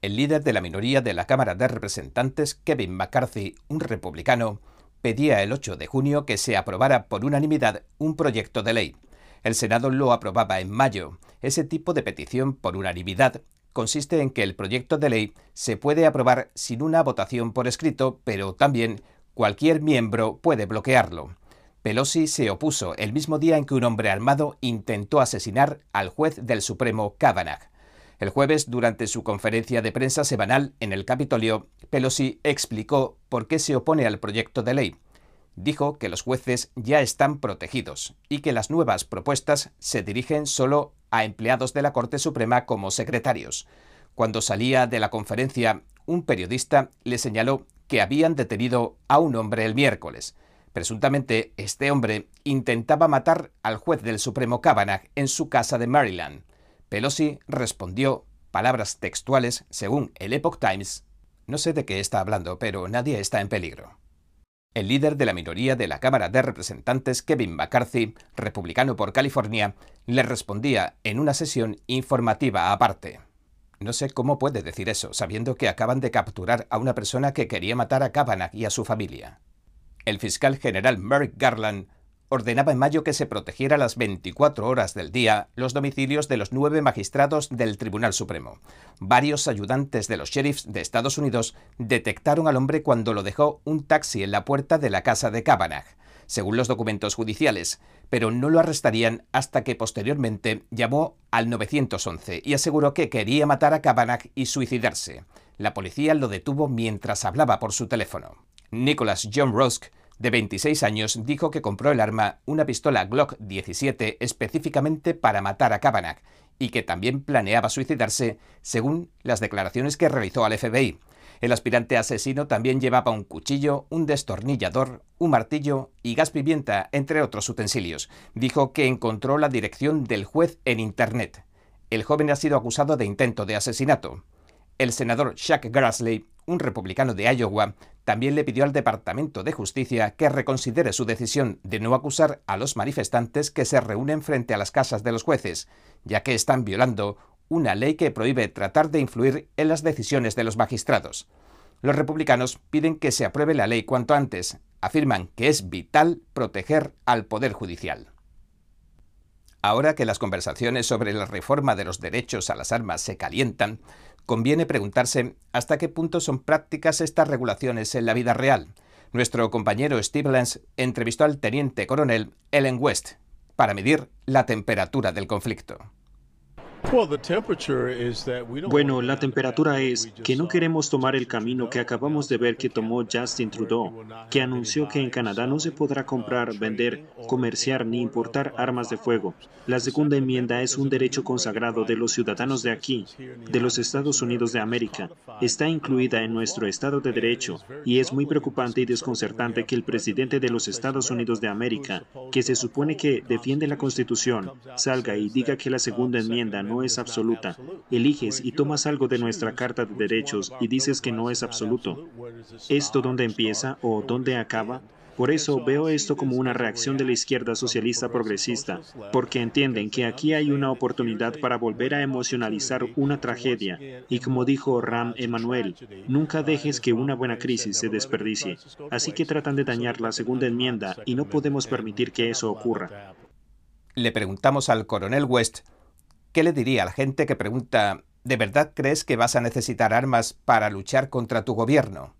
El líder de la minoría de la Cámara de Representantes, Kevin McCarthy, un republicano, pedía el 8 de junio que se aprobara por unanimidad un proyecto de ley. El Senado lo aprobaba en mayo. Ese tipo de petición por unanimidad consiste en que el proyecto de ley se puede aprobar sin una votación por escrito, pero también cualquier miembro puede bloquearlo. Pelosi se opuso el mismo día en que un hombre armado intentó asesinar al juez del Supremo Kavanaugh. El jueves, durante su conferencia de prensa semanal en el Capitolio, Pelosi explicó por qué se opone al proyecto de ley. Dijo que los jueces ya están protegidos y que las nuevas propuestas se dirigen solo a empleados de la Corte Suprema como secretarios. Cuando salía de la conferencia, un periodista le señaló que habían detenido a un hombre el miércoles. Presuntamente, este hombre intentaba matar al juez del Supremo Kavanaugh en su casa de Maryland. Pelosi respondió, palabras textuales, según el Epoch Times, no sé de qué está hablando, pero nadie está en peligro. El líder de la minoría de la Cámara de Representantes, Kevin McCarthy, republicano por California, le respondía en una sesión informativa aparte. No sé cómo puede decir eso, sabiendo que acaban de capturar a una persona que quería matar a Kavanaugh y a su familia. El fiscal general Merrick Garland ordenaba en mayo que se protegiera las 24 horas del día los domicilios de los nueve magistrados del Tribunal Supremo. Varios ayudantes de los sheriffs de Estados Unidos detectaron al hombre cuando lo dejó un taxi en la puerta de la casa de Kavanaugh, según los documentos judiciales, pero no lo arrestarían hasta que posteriormente llamó al 911 y aseguró que quería matar a Kavanaugh y suicidarse. La policía lo detuvo mientras hablaba por su teléfono. Nicholas John Rusk de 26 años, dijo que compró el arma, una pistola Glock 17, específicamente para matar a Kavanaugh y que también planeaba suicidarse, según las declaraciones que realizó al FBI. El aspirante asesino también llevaba un cuchillo, un destornillador, un martillo y gas pimienta, entre otros utensilios. Dijo que encontró la dirección del juez en Internet. El joven ha sido acusado de intento de asesinato. El senador Chuck Grassley, un republicano de Iowa, también le pidió al Departamento de Justicia que reconsidere su decisión de no acusar a los manifestantes que se reúnen frente a las casas de los jueces, ya que están violando una ley que prohíbe tratar de influir en las decisiones de los magistrados. Los republicanos piden que se apruebe la ley cuanto antes, afirman que es vital proteger al Poder Judicial. Ahora que las conversaciones sobre la reforma de los derechos a las armas se calientan, conviene preguntarse hasta qué punto son prácticas estas regulaciones en la vida real. Nuestro compañero Steve Lenz entrevistó al teniente coronel Ellen West para medir la temperatura del conflicto. Bueno, la temperatura es que no queremos tomar el camino que acabamos de ver que tomó Justin Trudeau, que anunció que en Canadá no se podrá comprar, vender, comerciar ni importar armas de fuego. La segunda enmienda es un derecho consagrado de los ciudadanos de aquí, de los Estados Unidos de América. Está incluida en nuestro Estado de Derecho y es muy preocupante y desconcertante que el presidente de los Estados Unidos de América, que se supone que defiende la Constitución, salga y diga que la segunda enmienda no es absoluta. Eliges y tomas algo de nuestra Carta de Derechos y dices que no es absoluto. ¿Esto dónde empieza o dónde acaba? Por eso veo esto como una reacción de la izquierda socialista progresista, porque entienden que aquí hay una oportunidad para volver a emocionalizar una tragedia. Y como dijo Ram Emanuel, nunca dejes que una buena crisis se desperdicie. Así que tratan de dañar la segunda enmienda y no podemos permitir que eso ocurra. Le preguntamos al coronel West ¿Qué le diría a la gente que pregunta, ¿de verdad crees que vas a necesitar armas para luchar contra tu gobierno?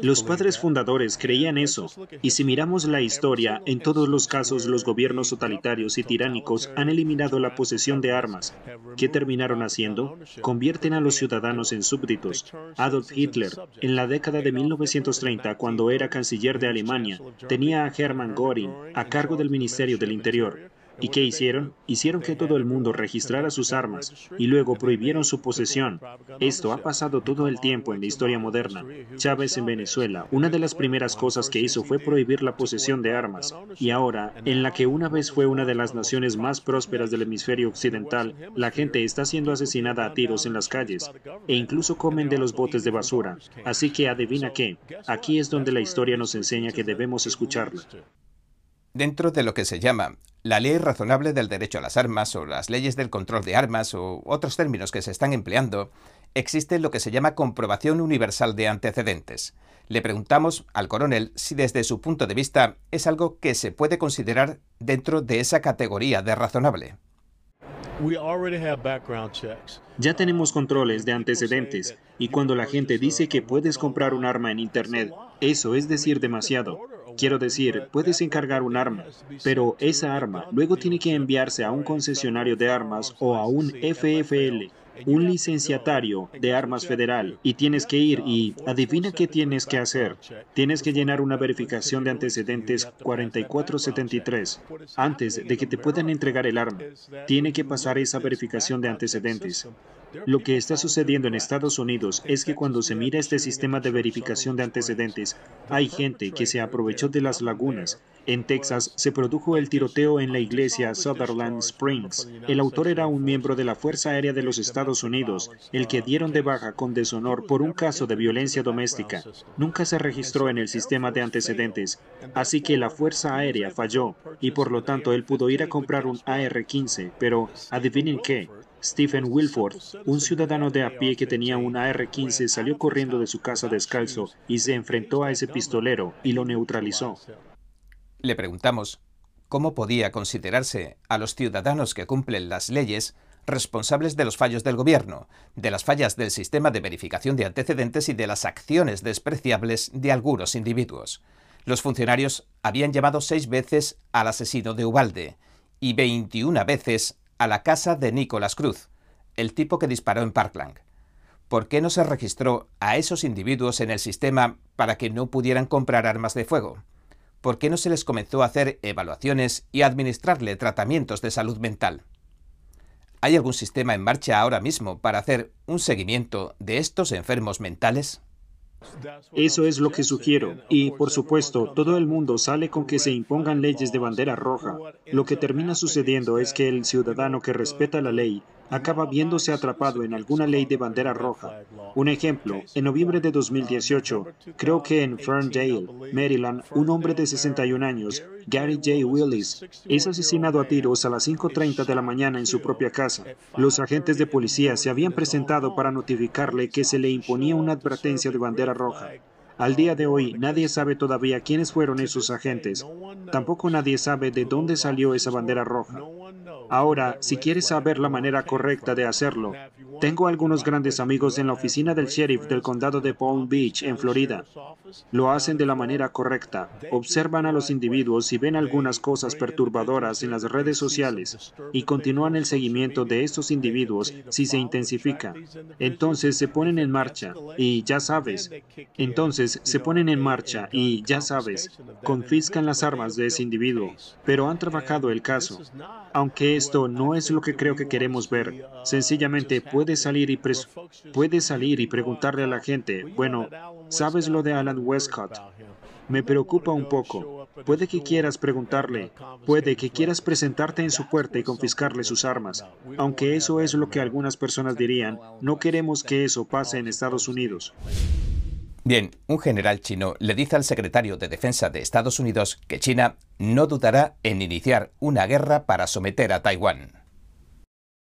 Los padres fundadores creían eso, y si miramos la historia, en todos los casos los gobiernos totalitarios y tiránicos han eliminado la posesión de armas. ¿Qué terminaron haciendo? Convierten a los ciudadanos en súbditos. Adolf Hitler, en la década de 1930, cuando era canciller de Alemania, tenía a Hermann Göring a cargo del Ministerio del Interior. ¿Y qué hicieron? Hicieron que todo el mundo registrara sus armas y luego prohibieron su posesión. Esto ha pasado todo el tiempo en la historia moderna. Chávez en Venezuela, una de las primeras cosas que hizo fue prohibir la posesión de armas. Y ahora, en la que una vez fue una de las naciones más prósperas del hemisferio occidental, la gente está siendo asesinada a tiros en las calles e incluso comen de los botes de basura. Así que adivina qué, aquí es donde la historia nos enseña que debemos escucharla. Dentro de lo que se llama la ley razonable del derecho a las armas o las leyes del control de armas o otros términos que se están empleando, existe lo que se llama comprobación universal de antecedentes. Le preguntamos al coronel si desde su punto de vista es algo que se puede considerar dentro de esa categoría de razonable. Ya tenemos controles de antecedentes y cuando la gente dice que puedes comprar un arma en Internet, eso es decir demasiado. Quiero decir, puedes encargar un arma, pero esa arma luego tiene que enviarse a un concesionario de armas o a un FFL, un licenciatario de armas federal, y tienes que ir y adivina qué tienes que hacer. Tienes que llenar una verificación de antecedentes 4473 antes de que te puedan entregar el arma. Tiene que pasar esa verificación de antecedentes. Lo que está sucediendo en Estados Unidos es que cuando se mira este sistema de verificación de antecedentes, hay gente que se aprovechó de las lagunas. En Texas se produjo el tiroteo en la iglesia Sutherland Springs. El autor era un miembro de la Fuerza Aérea de los Estados Unidos, el que dieron de baja con deshonor por un caso de violencia doméstica. Nunca se registró en el sistema de antecedentes, así que la Fuerza Aérea falló y por lo tanto él pudo ir a comprar un AR-15, pero adivinen qué, Stephen Wilford, un ciudadano de a pie que tenía un AR-15, salió corriendo de su casa descalzo y se enfrentó a ese pistolero y lo neutralizó. Le preguntamos cómo podía considerarse a los ciudadanos que cumplen las leyes responsables de los fallos del gobierno, de las fallas del sistema de verificación de antecedentes y de las acciones despreciables de algunos individuos. Los funcionarios habían llamado seis veces al asesino de Ubalde y 21 veces a la casa de Nicolás Cruz, el tipo que disparó en Parkland. ¿Por qué no se registró a esos individuos en el sistema para que no pudieran comprar armas de fuego? ¿Por qué no se les comenzó a hacer evaluaciones y administrarle tratamientos de salud mental? ¿Hay algún sistema en marcha ahora mismo para hacer un seguimiento de estos enfermos mentales? Eso es lo que sugiero. Y, por supuesto, todo el mundo sale con que se impongan leyes de bandera roja. Lo que termina sucediendo es que el ciudadano que respeta la ley acaba viéndose atrapado en alguna ley de bandera roja. Un ejemplo, en noviembre de 2018, creo que en Ferndale, Maryland, un hombre de 61 años, Gary J. Willis, es asesinado a tiros a las 5.30 de la mañana en su propia casa. Los agentes de policía se habían presentado para notificarle que se le imponía una advertencia de bandera roja. Al día de hoy, nadie sabe todavía quiénes fueron esos agentes. Tampoco nadie sabe de dónde salió esa bandera roja. Ahora, si quieres saber la manera correcta de hacerlo, tengo algunos grandes amigos en la oficina del sheriff del condado de Palm Beach, en Florida. Lo hacen de la manera correcta. Observan a los individuos y ven algunas cosas perturbadoras en las redes sociales y continúan el seguimiento de estos individuos si se intensifica. Entonces se ponen en marcha y ya sabes. Entonces se ponen en marcha y ya sabes, confiscan las armas de ese individuo, pero han trabajado el caso. Aunque esto no es lo que creo que queremos ver, sencillamente puede salir y salir y preguntarle a la gente, bueno, ¿sabes lo de Alan Westcott? Me preocupa un poco. Puede que quieras preguntarle, puede que quieras presentarte en su puerta y confiscarle sus armas. Aunque eso es lo que algunas personas dirían, no queremos que eso pase en Estados Unidos. Bien, un general chino le dice al secretario de Defensa de Estados Unidos que China no dudará en iniciar una guerra para someter a Taiwán.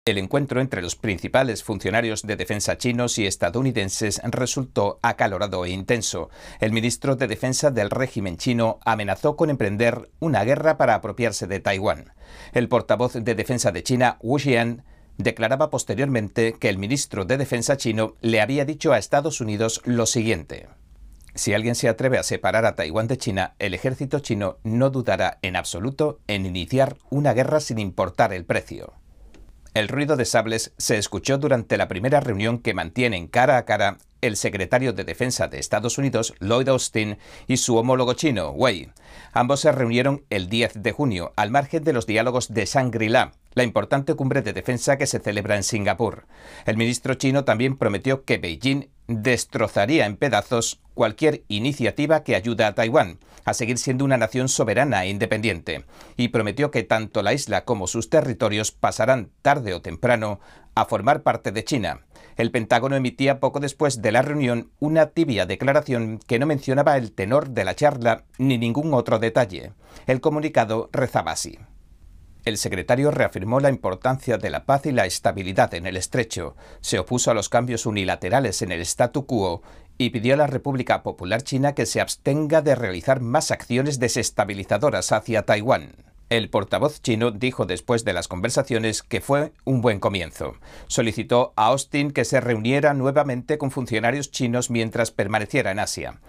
El encuentro entre los principales funcionarios de defensa chinos y estadounidenses resultó acalorado e intenso. El ministro de Defensa del régimen chino amenazó con emprender una guerra para apropiarse de Taiwán. El portavoz de Defensa de China, Wu Xian, declaraba posteriormente que el ministro de Defensa chino le había dicho a Estados Unidos lo siguiente. Si alguien se atreve a separar a Taiwán de China, el ejército chino no dudará en absoluto en iniciar una guerra sin importar el precio. El ruido de sables se escuchó durante la primera reunión que mantienen cara a cara el secretario de Defensa de Estados Unidos, Lloyd Austin, y su homólogo chino, Wei. Ambos se reunieron el 10 de junio, al margen de los diálogos de Shangri-La, la importante cumbre de defensa que se celebra en Singapur. El ministro chino también prometió que Beijing destrozaría en pedazos cualquier iniciativa que ayude a Taiwán a seguir siendo una nación soberana e independiente, y prometió que tanto la isla como sus territorios pasarán tarde o temprano a formar parte de China. El Pentágono emitía poco después de la reunión una tibia declaración que no mencionaba el tenor de la charla ni ningún otro detalle. El comunicado rezaba así. El secretario reafirmó la importancia de la paz y la estabilidad en el estrecho, se opuso a los cambios unilaterales en el statu quo y pidió a la República Popular China que se abstenga de realizar más acciones desestabilizadoras hacia Taiwán. El portavoz chino dijo después de las conversaciones que fue un buen comienzo. Solicitó a Austin que se reuniera nuevamente con funcionarios chinos mientras permaneciera en Asia.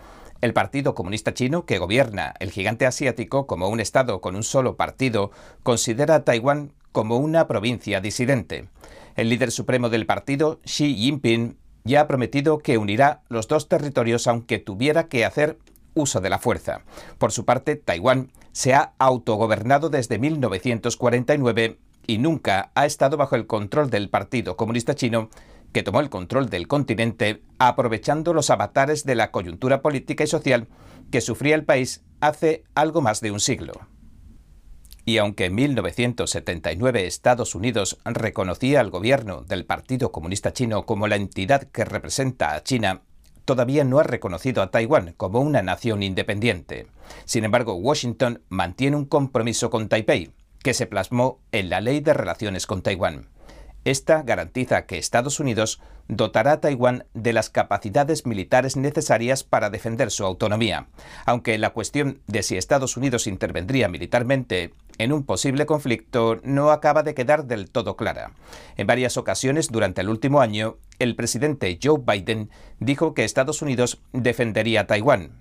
El Partido Comunista Chino, que gobierna el gigante asiático como un Estado con un solo partido, considera a Taiwán como una provincia disidente. El líder supremo del partido, Xi Jinping, ya ha prometido que unirá los dos territorios aunque tuviera que hacer uso de la fuerza. Por su parte, Taiwán se ha autogobernado desde 1949 y nunca ha estado bajo el control del Partido Comunista Chino, que tomó el control del continente aprovechando los avatares de la coyuntura política y social que sufría el país hace algo más de un siglo. Y aunque en 1979 Estados Unidos reconocía al gobierno del Partido Comunista Chino como la entidad que representa a China, todavía no ha reconocido a Taiwán como una nación independiente. Sin embargo, Washington mantiene un compromiso con Taipei, que se plasmó en la Ley de Relaciones con Taiwán. Esta garantiza que Estados Unidos dotará a Taiwán de las capacidades militares necesarias para defender su autonomía, aunque la cuestión de si Estados Unidos intervendría militarmente en un posible conflicto no acaba de quedar del todo clara. En varias ocasiones durante el último año, el presidente Joe Biden dijo que Estados Unidos defendería a Taiwán.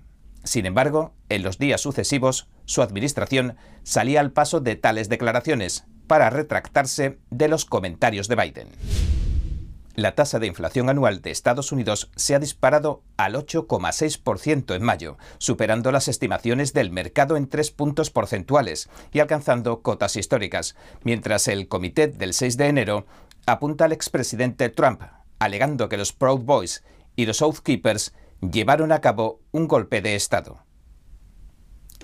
Sin embargo, en los días sucesivos, su administración salía al paso de tales declaraciones, para retractarse de los comentarios de Biden. La tasa de inflación anual de Estados Unidos se ha disparado al 8,6% en mayo, superando las estimaciones del mercado en tres puntos porcentuales y alcanzando cotas históricas, mientras el comité del 6 de enero apunta al expresidente Trump, alegando que los Proud Boys y los Keepers llevaron a cabo un golpe de Estado.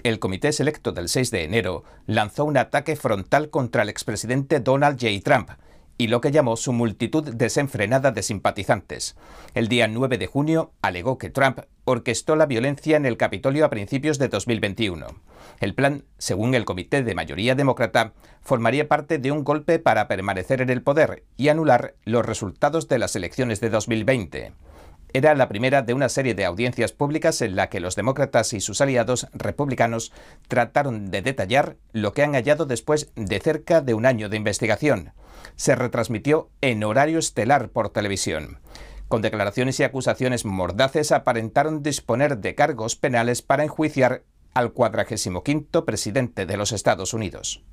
El Comité Selecto del 6 de enero lanzó un ataque frontal contra el expresidente Donald J. Trump, y lo que llamó su multitud desenfrenada de simpatizantes. El día 9 de junio alegó que Trump orquestó la violencia en el Capitolio a principios de 2021. El plan, según el comité de mayoría demócrata, formaría parte de un golpe para permanecer en el poder y anular los resultados de las elecciones de 2020 era la primera de una serie de audiencias públicas en la que los demócratas y sus aliados republicanos trataron de detallar lo que han hallado después de cerca de un año de investigación. Se retransmitió en horario estelar por televisión. Con declaraciones y acusaciones mordaces aparentaron disponer de cargos penales para enjuiciar al 45 presidente de los Estados Unidos.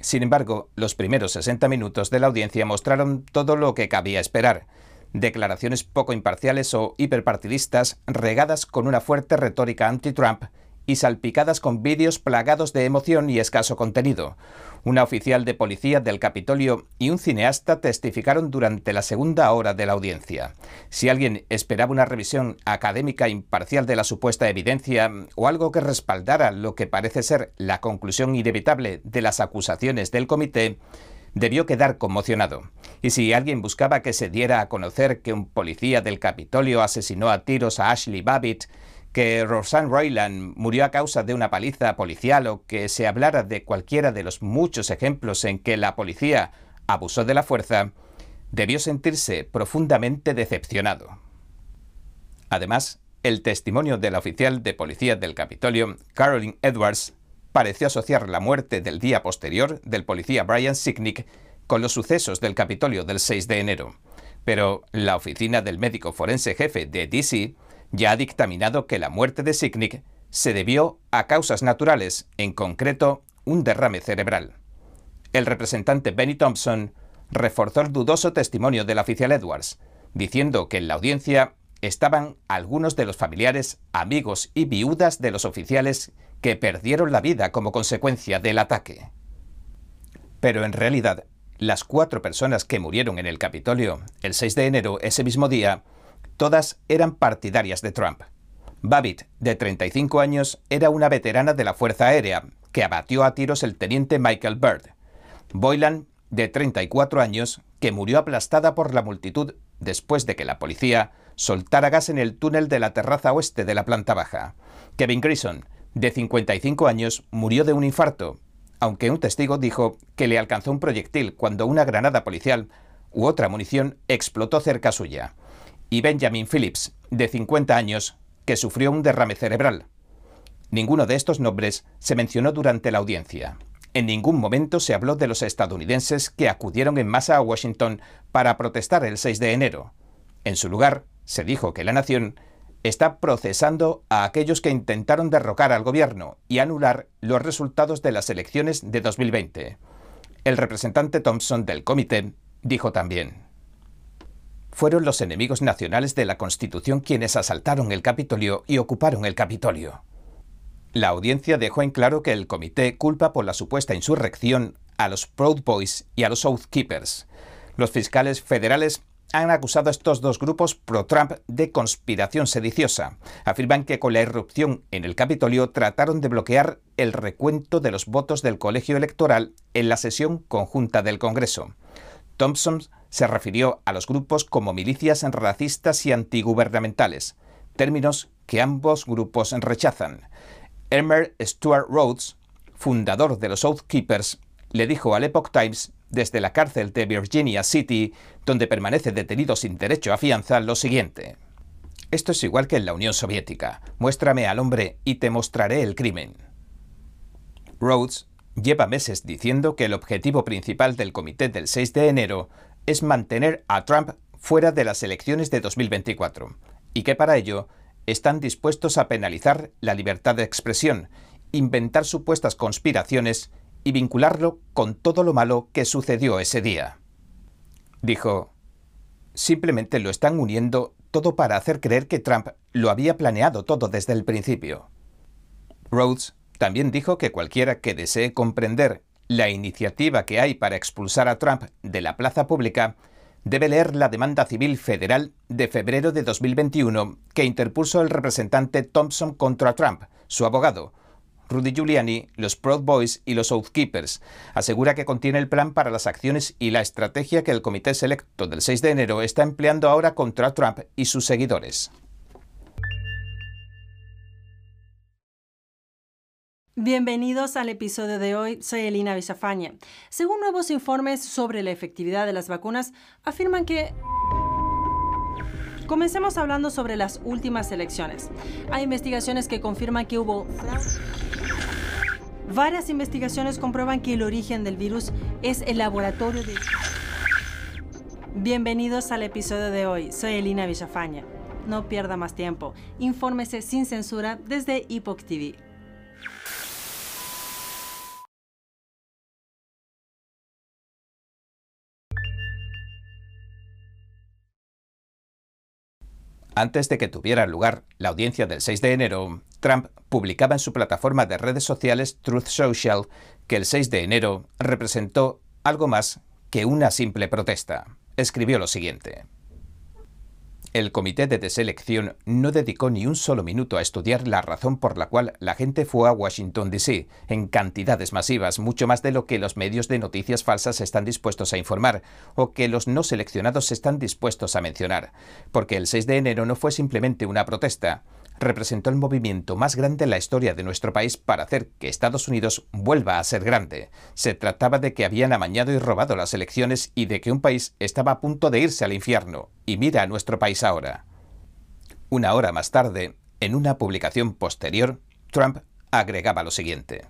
Sin embargo, los primeros 60 minutos de la audiencia mostraron todo lo que cabía esperar declaraciones poco imparciales o hiperpartidistas regadas con una fuerte retórica anti-Trump y salpicadas con vídeos plagados de emoción y escaso contenido. Una oficial de policía del Capitolio y un cineasta testificaron durante la segunda hora de la audiencia. Si alguien esperaba una revisión académica imparcial de la supuesta evidencia o algo que respaldara lo que parece ser la conclusión inevitable de las acusaciones del comité, debió quedar conmocionado. Y si alguien buscaba que se diera a conocer que un policía del Capitolio asesinó a tiros a Ashley Babbitt, que Roseanne Royland murió a causa de una paliza policial o que se hablara de cualquiera de los muchos ejemplos en que la policía abusó de la fuerza, debió sentirse profundamente decepcionado. Además, el testimonio de la oficial de policía del Capitolio, Carolyn Edwards, pareció asociar la muerte del día posterior del policía Brian Sicknick con los sucesos del Capitolio del 6 de enero. Pero la oficina del médico forense jefe de DC ya ha dictaminado que la muerte de Sicknick se debió a causas naturales, en concreto un derrame cerebral. El representante Benny Thompson reforzó el dudoso testimonio del oficial Edwards, diciendo que en la audiencia estaban algunos de los familiares, amigos y viudas de los oficiales que perdieron la vida como consecuencia del ataque. Pero en realidad, las cuatro personas que murieron en el Capitolio el 6 de enero ese mismo día, todas eran partidarias de Trump. Babbitt, de 35 años, era una veterana de la Fuerza Aérea, que abatió a tiros el teniente Michael Byrd. Boylan, de 34 años, que murió aplastada por la multitud después de que la policía soltara gas en el túnel de la terraza oeste de la planta baja. Kevin Grison, de 55 años, murió de un infarto, aunque un testigo dijo que le alcanzó un proyectil cuando una granada policial u otra munición explotó cerca suya. Y Benjamin Phillips, de 50 años, que sufrió un derrame cerebral. Ninguno de estos nombres se mencionó durante la audiencia. En ningún momento se habló de los estadounidenses que acudieron en masa a Washington para protestar el 6 de enero. En su lugar, se dijo que la nación está procesando a aquellos que intentaron derrocar al gobierno y anular los resultados de las elecciones de 2020. El representante Thompson del comité dijo también, fueron los enemigos nacionales de la Constitución quienes asaltaron el Capitolio y ocuparon el Capitolio. La audiencia dejó en claro que el comité culpa por la supuesta insurrección a los Proud Boys y a los Keepers. Los fiscales federales han acusado a estos dos grupos pro-Trump de conspiración sediciosa. Afirman que con la irrupción en el Capitolio trataron de bloquear el recuento de los votos del colegio electoral en la sesión conjunta del Congreso. Thompson se refirió a los grupos como milicias racistas y antigubernamentales, términos que ambos grupos rechazan. Elmer Stuart Rhodes, fundador de los Keepers, le dijo al Epoch Times desde la cárcel de Virginia City, donde permanece detenido sin derecho a fianza, lo siguiente. Esto es igual que en la Unión Soviética. Muéstrame al hombre y te mostraré el crimen. Rhodes lleva meses diciendo que el objetivo principal del comité del 6 de enero es mantener a Trump fuera de las elecciones de 2024 y que para ello están dispuestos a penalizar la libertad de expresión, inventar supuestas conspiraciones y vincularlo con todo lo malo que sucedió ese día. Dijo, simplemente lo están uniendo todo para hacer creer que Trump lo había planeado todo desde el principio. Rhodes también dijo que cualquiera que desee comprender la iniciativa que hay para expulsar a Trump de la plaza pública debe leer la demanda civil federal de febrero de 2021 que interpuso el representante Thompson contra Trump, su abogado, Rudy Giuliani, los Proud Boys y los Oathkeepers. Asegura que contiene el plan para las acciones y la estrategia que el comité selecto del 6 de enero está empleando ahora contra Trump y sus seguidores. Bienvenidos al episodio de hoy, soy Elina Villafaña. Según nuevos informes sobre la efectividad de las vacunas, afirman que... Comencemos hablando sobre las últimas elecciones. Hay investigaciones que confirman que hubo Varias investigaciones comprueban que el origen del virus es el laboratorio de... Bienvenidos al episodio de hoy, soy Elina Villafaña. No pierda más tiempo, infórmese sin censura desde Epoch TV. Antes de que tuviera lugar la audiencia del 6 de enero, Trump publicaba en su plataforma de redes sociales Truth Social que el 6 de enero representó algo más que una simple protesta. Escribió lo siguiente. El comité de deselección no dedicó ni un solo minuto a estudiar la razón por la cual la gente fue a Washington, D.C. en cantidades masivas, mucho más de lo que los medios de noticias falsas están dispuestos a informar o que los no seleccionados están dispuestos a mencionar, porque el 6 de enero no fue simplemente una protesta, representó el movimiento más grande en la historia de nuestro país para hacer que Estados Unidos vuelva a ser grande. Se trataba de que habían amañado y robado las elecciones y de que un país estaba a punto de irse al infierno. Y mira a nuestro país ahora. Una hora más tarde, en una publicación posterior, Trump agregaba lo siguiente.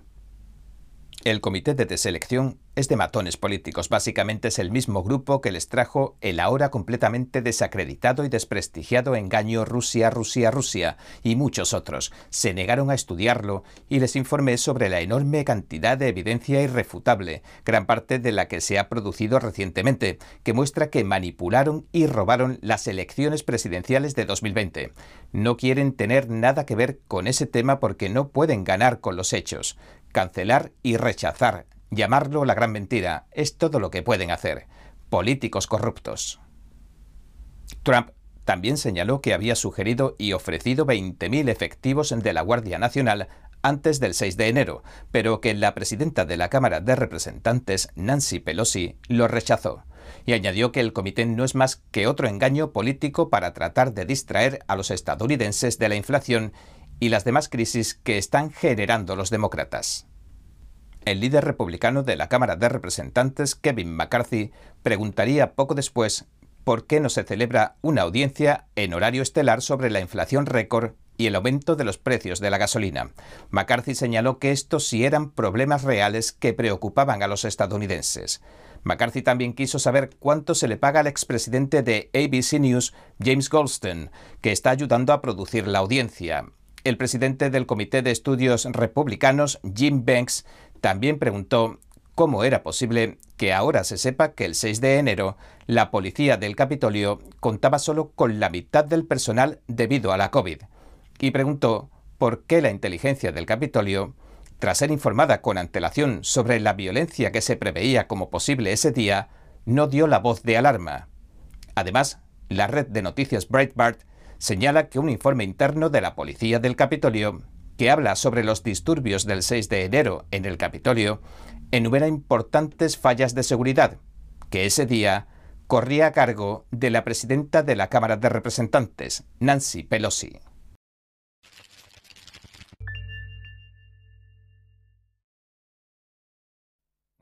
El comité de deselección es de matones políticos. Básicamente es el mismo grupo que les trajo el ahora completamente desacreditado y desprestigiado engaño Rusia, Rusia, Rusia y muchos otros. Se negaron a estudiarlo y les informé sobre la enorme cantidad de evidencia irrefutable, gran parte de la que se ha producido recientemente, que muestra que manipularon y robaron las elecciones presidenciales de 2020. No quieren tener nada que ver con ese tema porque no pueden ganar con los hechos cancelar y rechazar, llamarlo la gran mentira, es todo lo que pueden hacer. Políticos corruptos. Trump también señaló que había sugerido y ofrecido 20.000 efectivos de la Guardia Nacional antes del 6 de enero, pero que la presidenta de la Cámara de Representantes, Nancy Pelosi, lo rechazó. Y añadió que el comité no es más que otro engaño político para tratar de distraer a los estadounidenses de la inflación y las demás crisis que están generando los demócratas. El líder republicano de la Cámara de Representantes, Kevin McCarthy, preguntaría poco después por qué no se celebra una audiencia en horario estelar sobre la inflación récord y el aumento de los precios de la gasolina. McCarthy señaló que estos sí eran problemas reales que preocupaban a los estadounidenses. McCarthy también quiso saber cuánto se le paga al expresidente de ABC News, James Goldstein, que está ayudando a producir la audiencia. El presidente del Comité de Estudios Republicanos, Jim Banks, también preguntó cómo era posible que ahora se sepa que el 6 de enero la policía del Capitolio contaba solo con la mitad del personal debido a la COVID, y preguntó por qué la inteligencia del Capitolio, tras ser informada con antelación sobre la violencia que se preveía como posible ese día, no dio la voz de alarma. Además, la red de noticias Breitbart señala que un informe interno de la policía del Capitolio, que habla sobre los disturbios del 6 de enero en el Capitolio, enumera importantes fallas de seguridad, que ese día corría a cargo de la presidenta de la Cámara de Representantes, Nancy Pelosi.